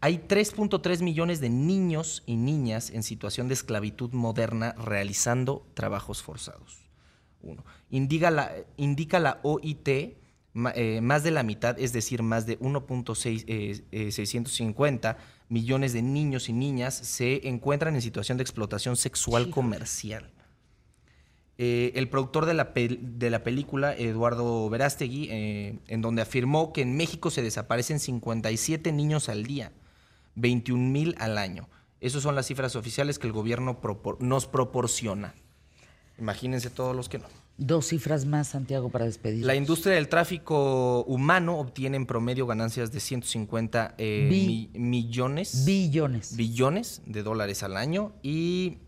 hay 3.3 millones de niños y niñas en situación de esclavitud moderna realizando trabajos forzados. Indica la, indica la OIT, eh, más de la mitad, es decir, más de 1.650 millones de niños y niñas se encuentran en situación de explotación sexual comercial. Eh, el productor de la, pel- de la película, Eduardo Verástegui, eh, en donde afirmó que en México se desaparecen 57 niños al día, 21 mil al año. Esas son las cifras oficiales que el gobierno propor- nos proporciona. Imagínense todos los que no. Dos cifras más, Santiago, para despedir. La industria del tráfico humano obtiene en promedio ganancias de 150 eh, Bi- mi- millones, Billones. billones de dólares al año y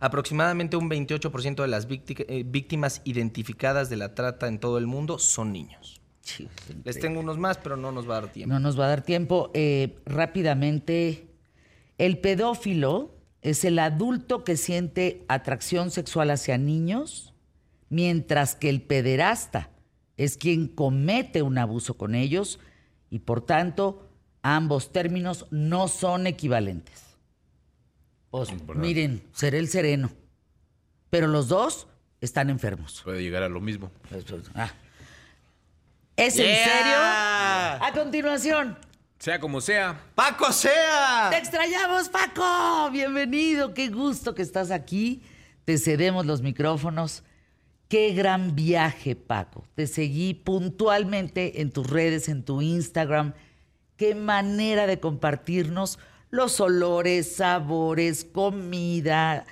aproximadamente un 28% de las eh, víctimas identificadas de la trata en todo el mundo son niños. Sí, es Les tengo unos más, pero no nos va a dar tiempo. No nos va a dar tiempo. Eh, rápidamente, el pedófilo es el adulto que siente atracción sexual hacia niños, mientras que el pederasta es quien comete un abuso con ellos y por tanto ambos términos no son equivalentes. Pues miren, seré el sereno, pero los dos están enfermos. Puede llegar a lo mismo. Ah. ¿Es en serio? A continuación. Sea como sea. ¡Paco sea! Te extrañamos, Paco. Bienvenido. Qué gusto que estás aquí. Te cedemos los micrófonos. Qué gran viaje, Paco. Te seguí puntualmente en tus redes, en tu Instagram. Qué manera de compartirnos los olores, sabores, comida.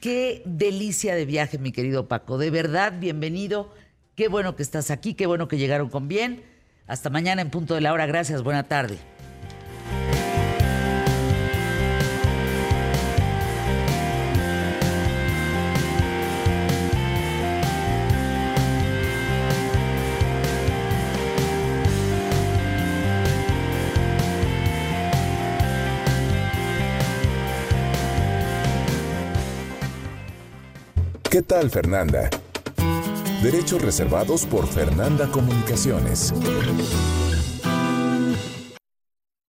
Qué delicia de viaje, mi querido Paco. De verdad, bienvenido. Qué bueno que estás aquí, qué bueno que llegaron con bien. Hasta mañana en punto de la hora. Gracias, buena tarde. ¿Qué tal, Fernanda? Derechos reservados por Fernanda Comunicaciones.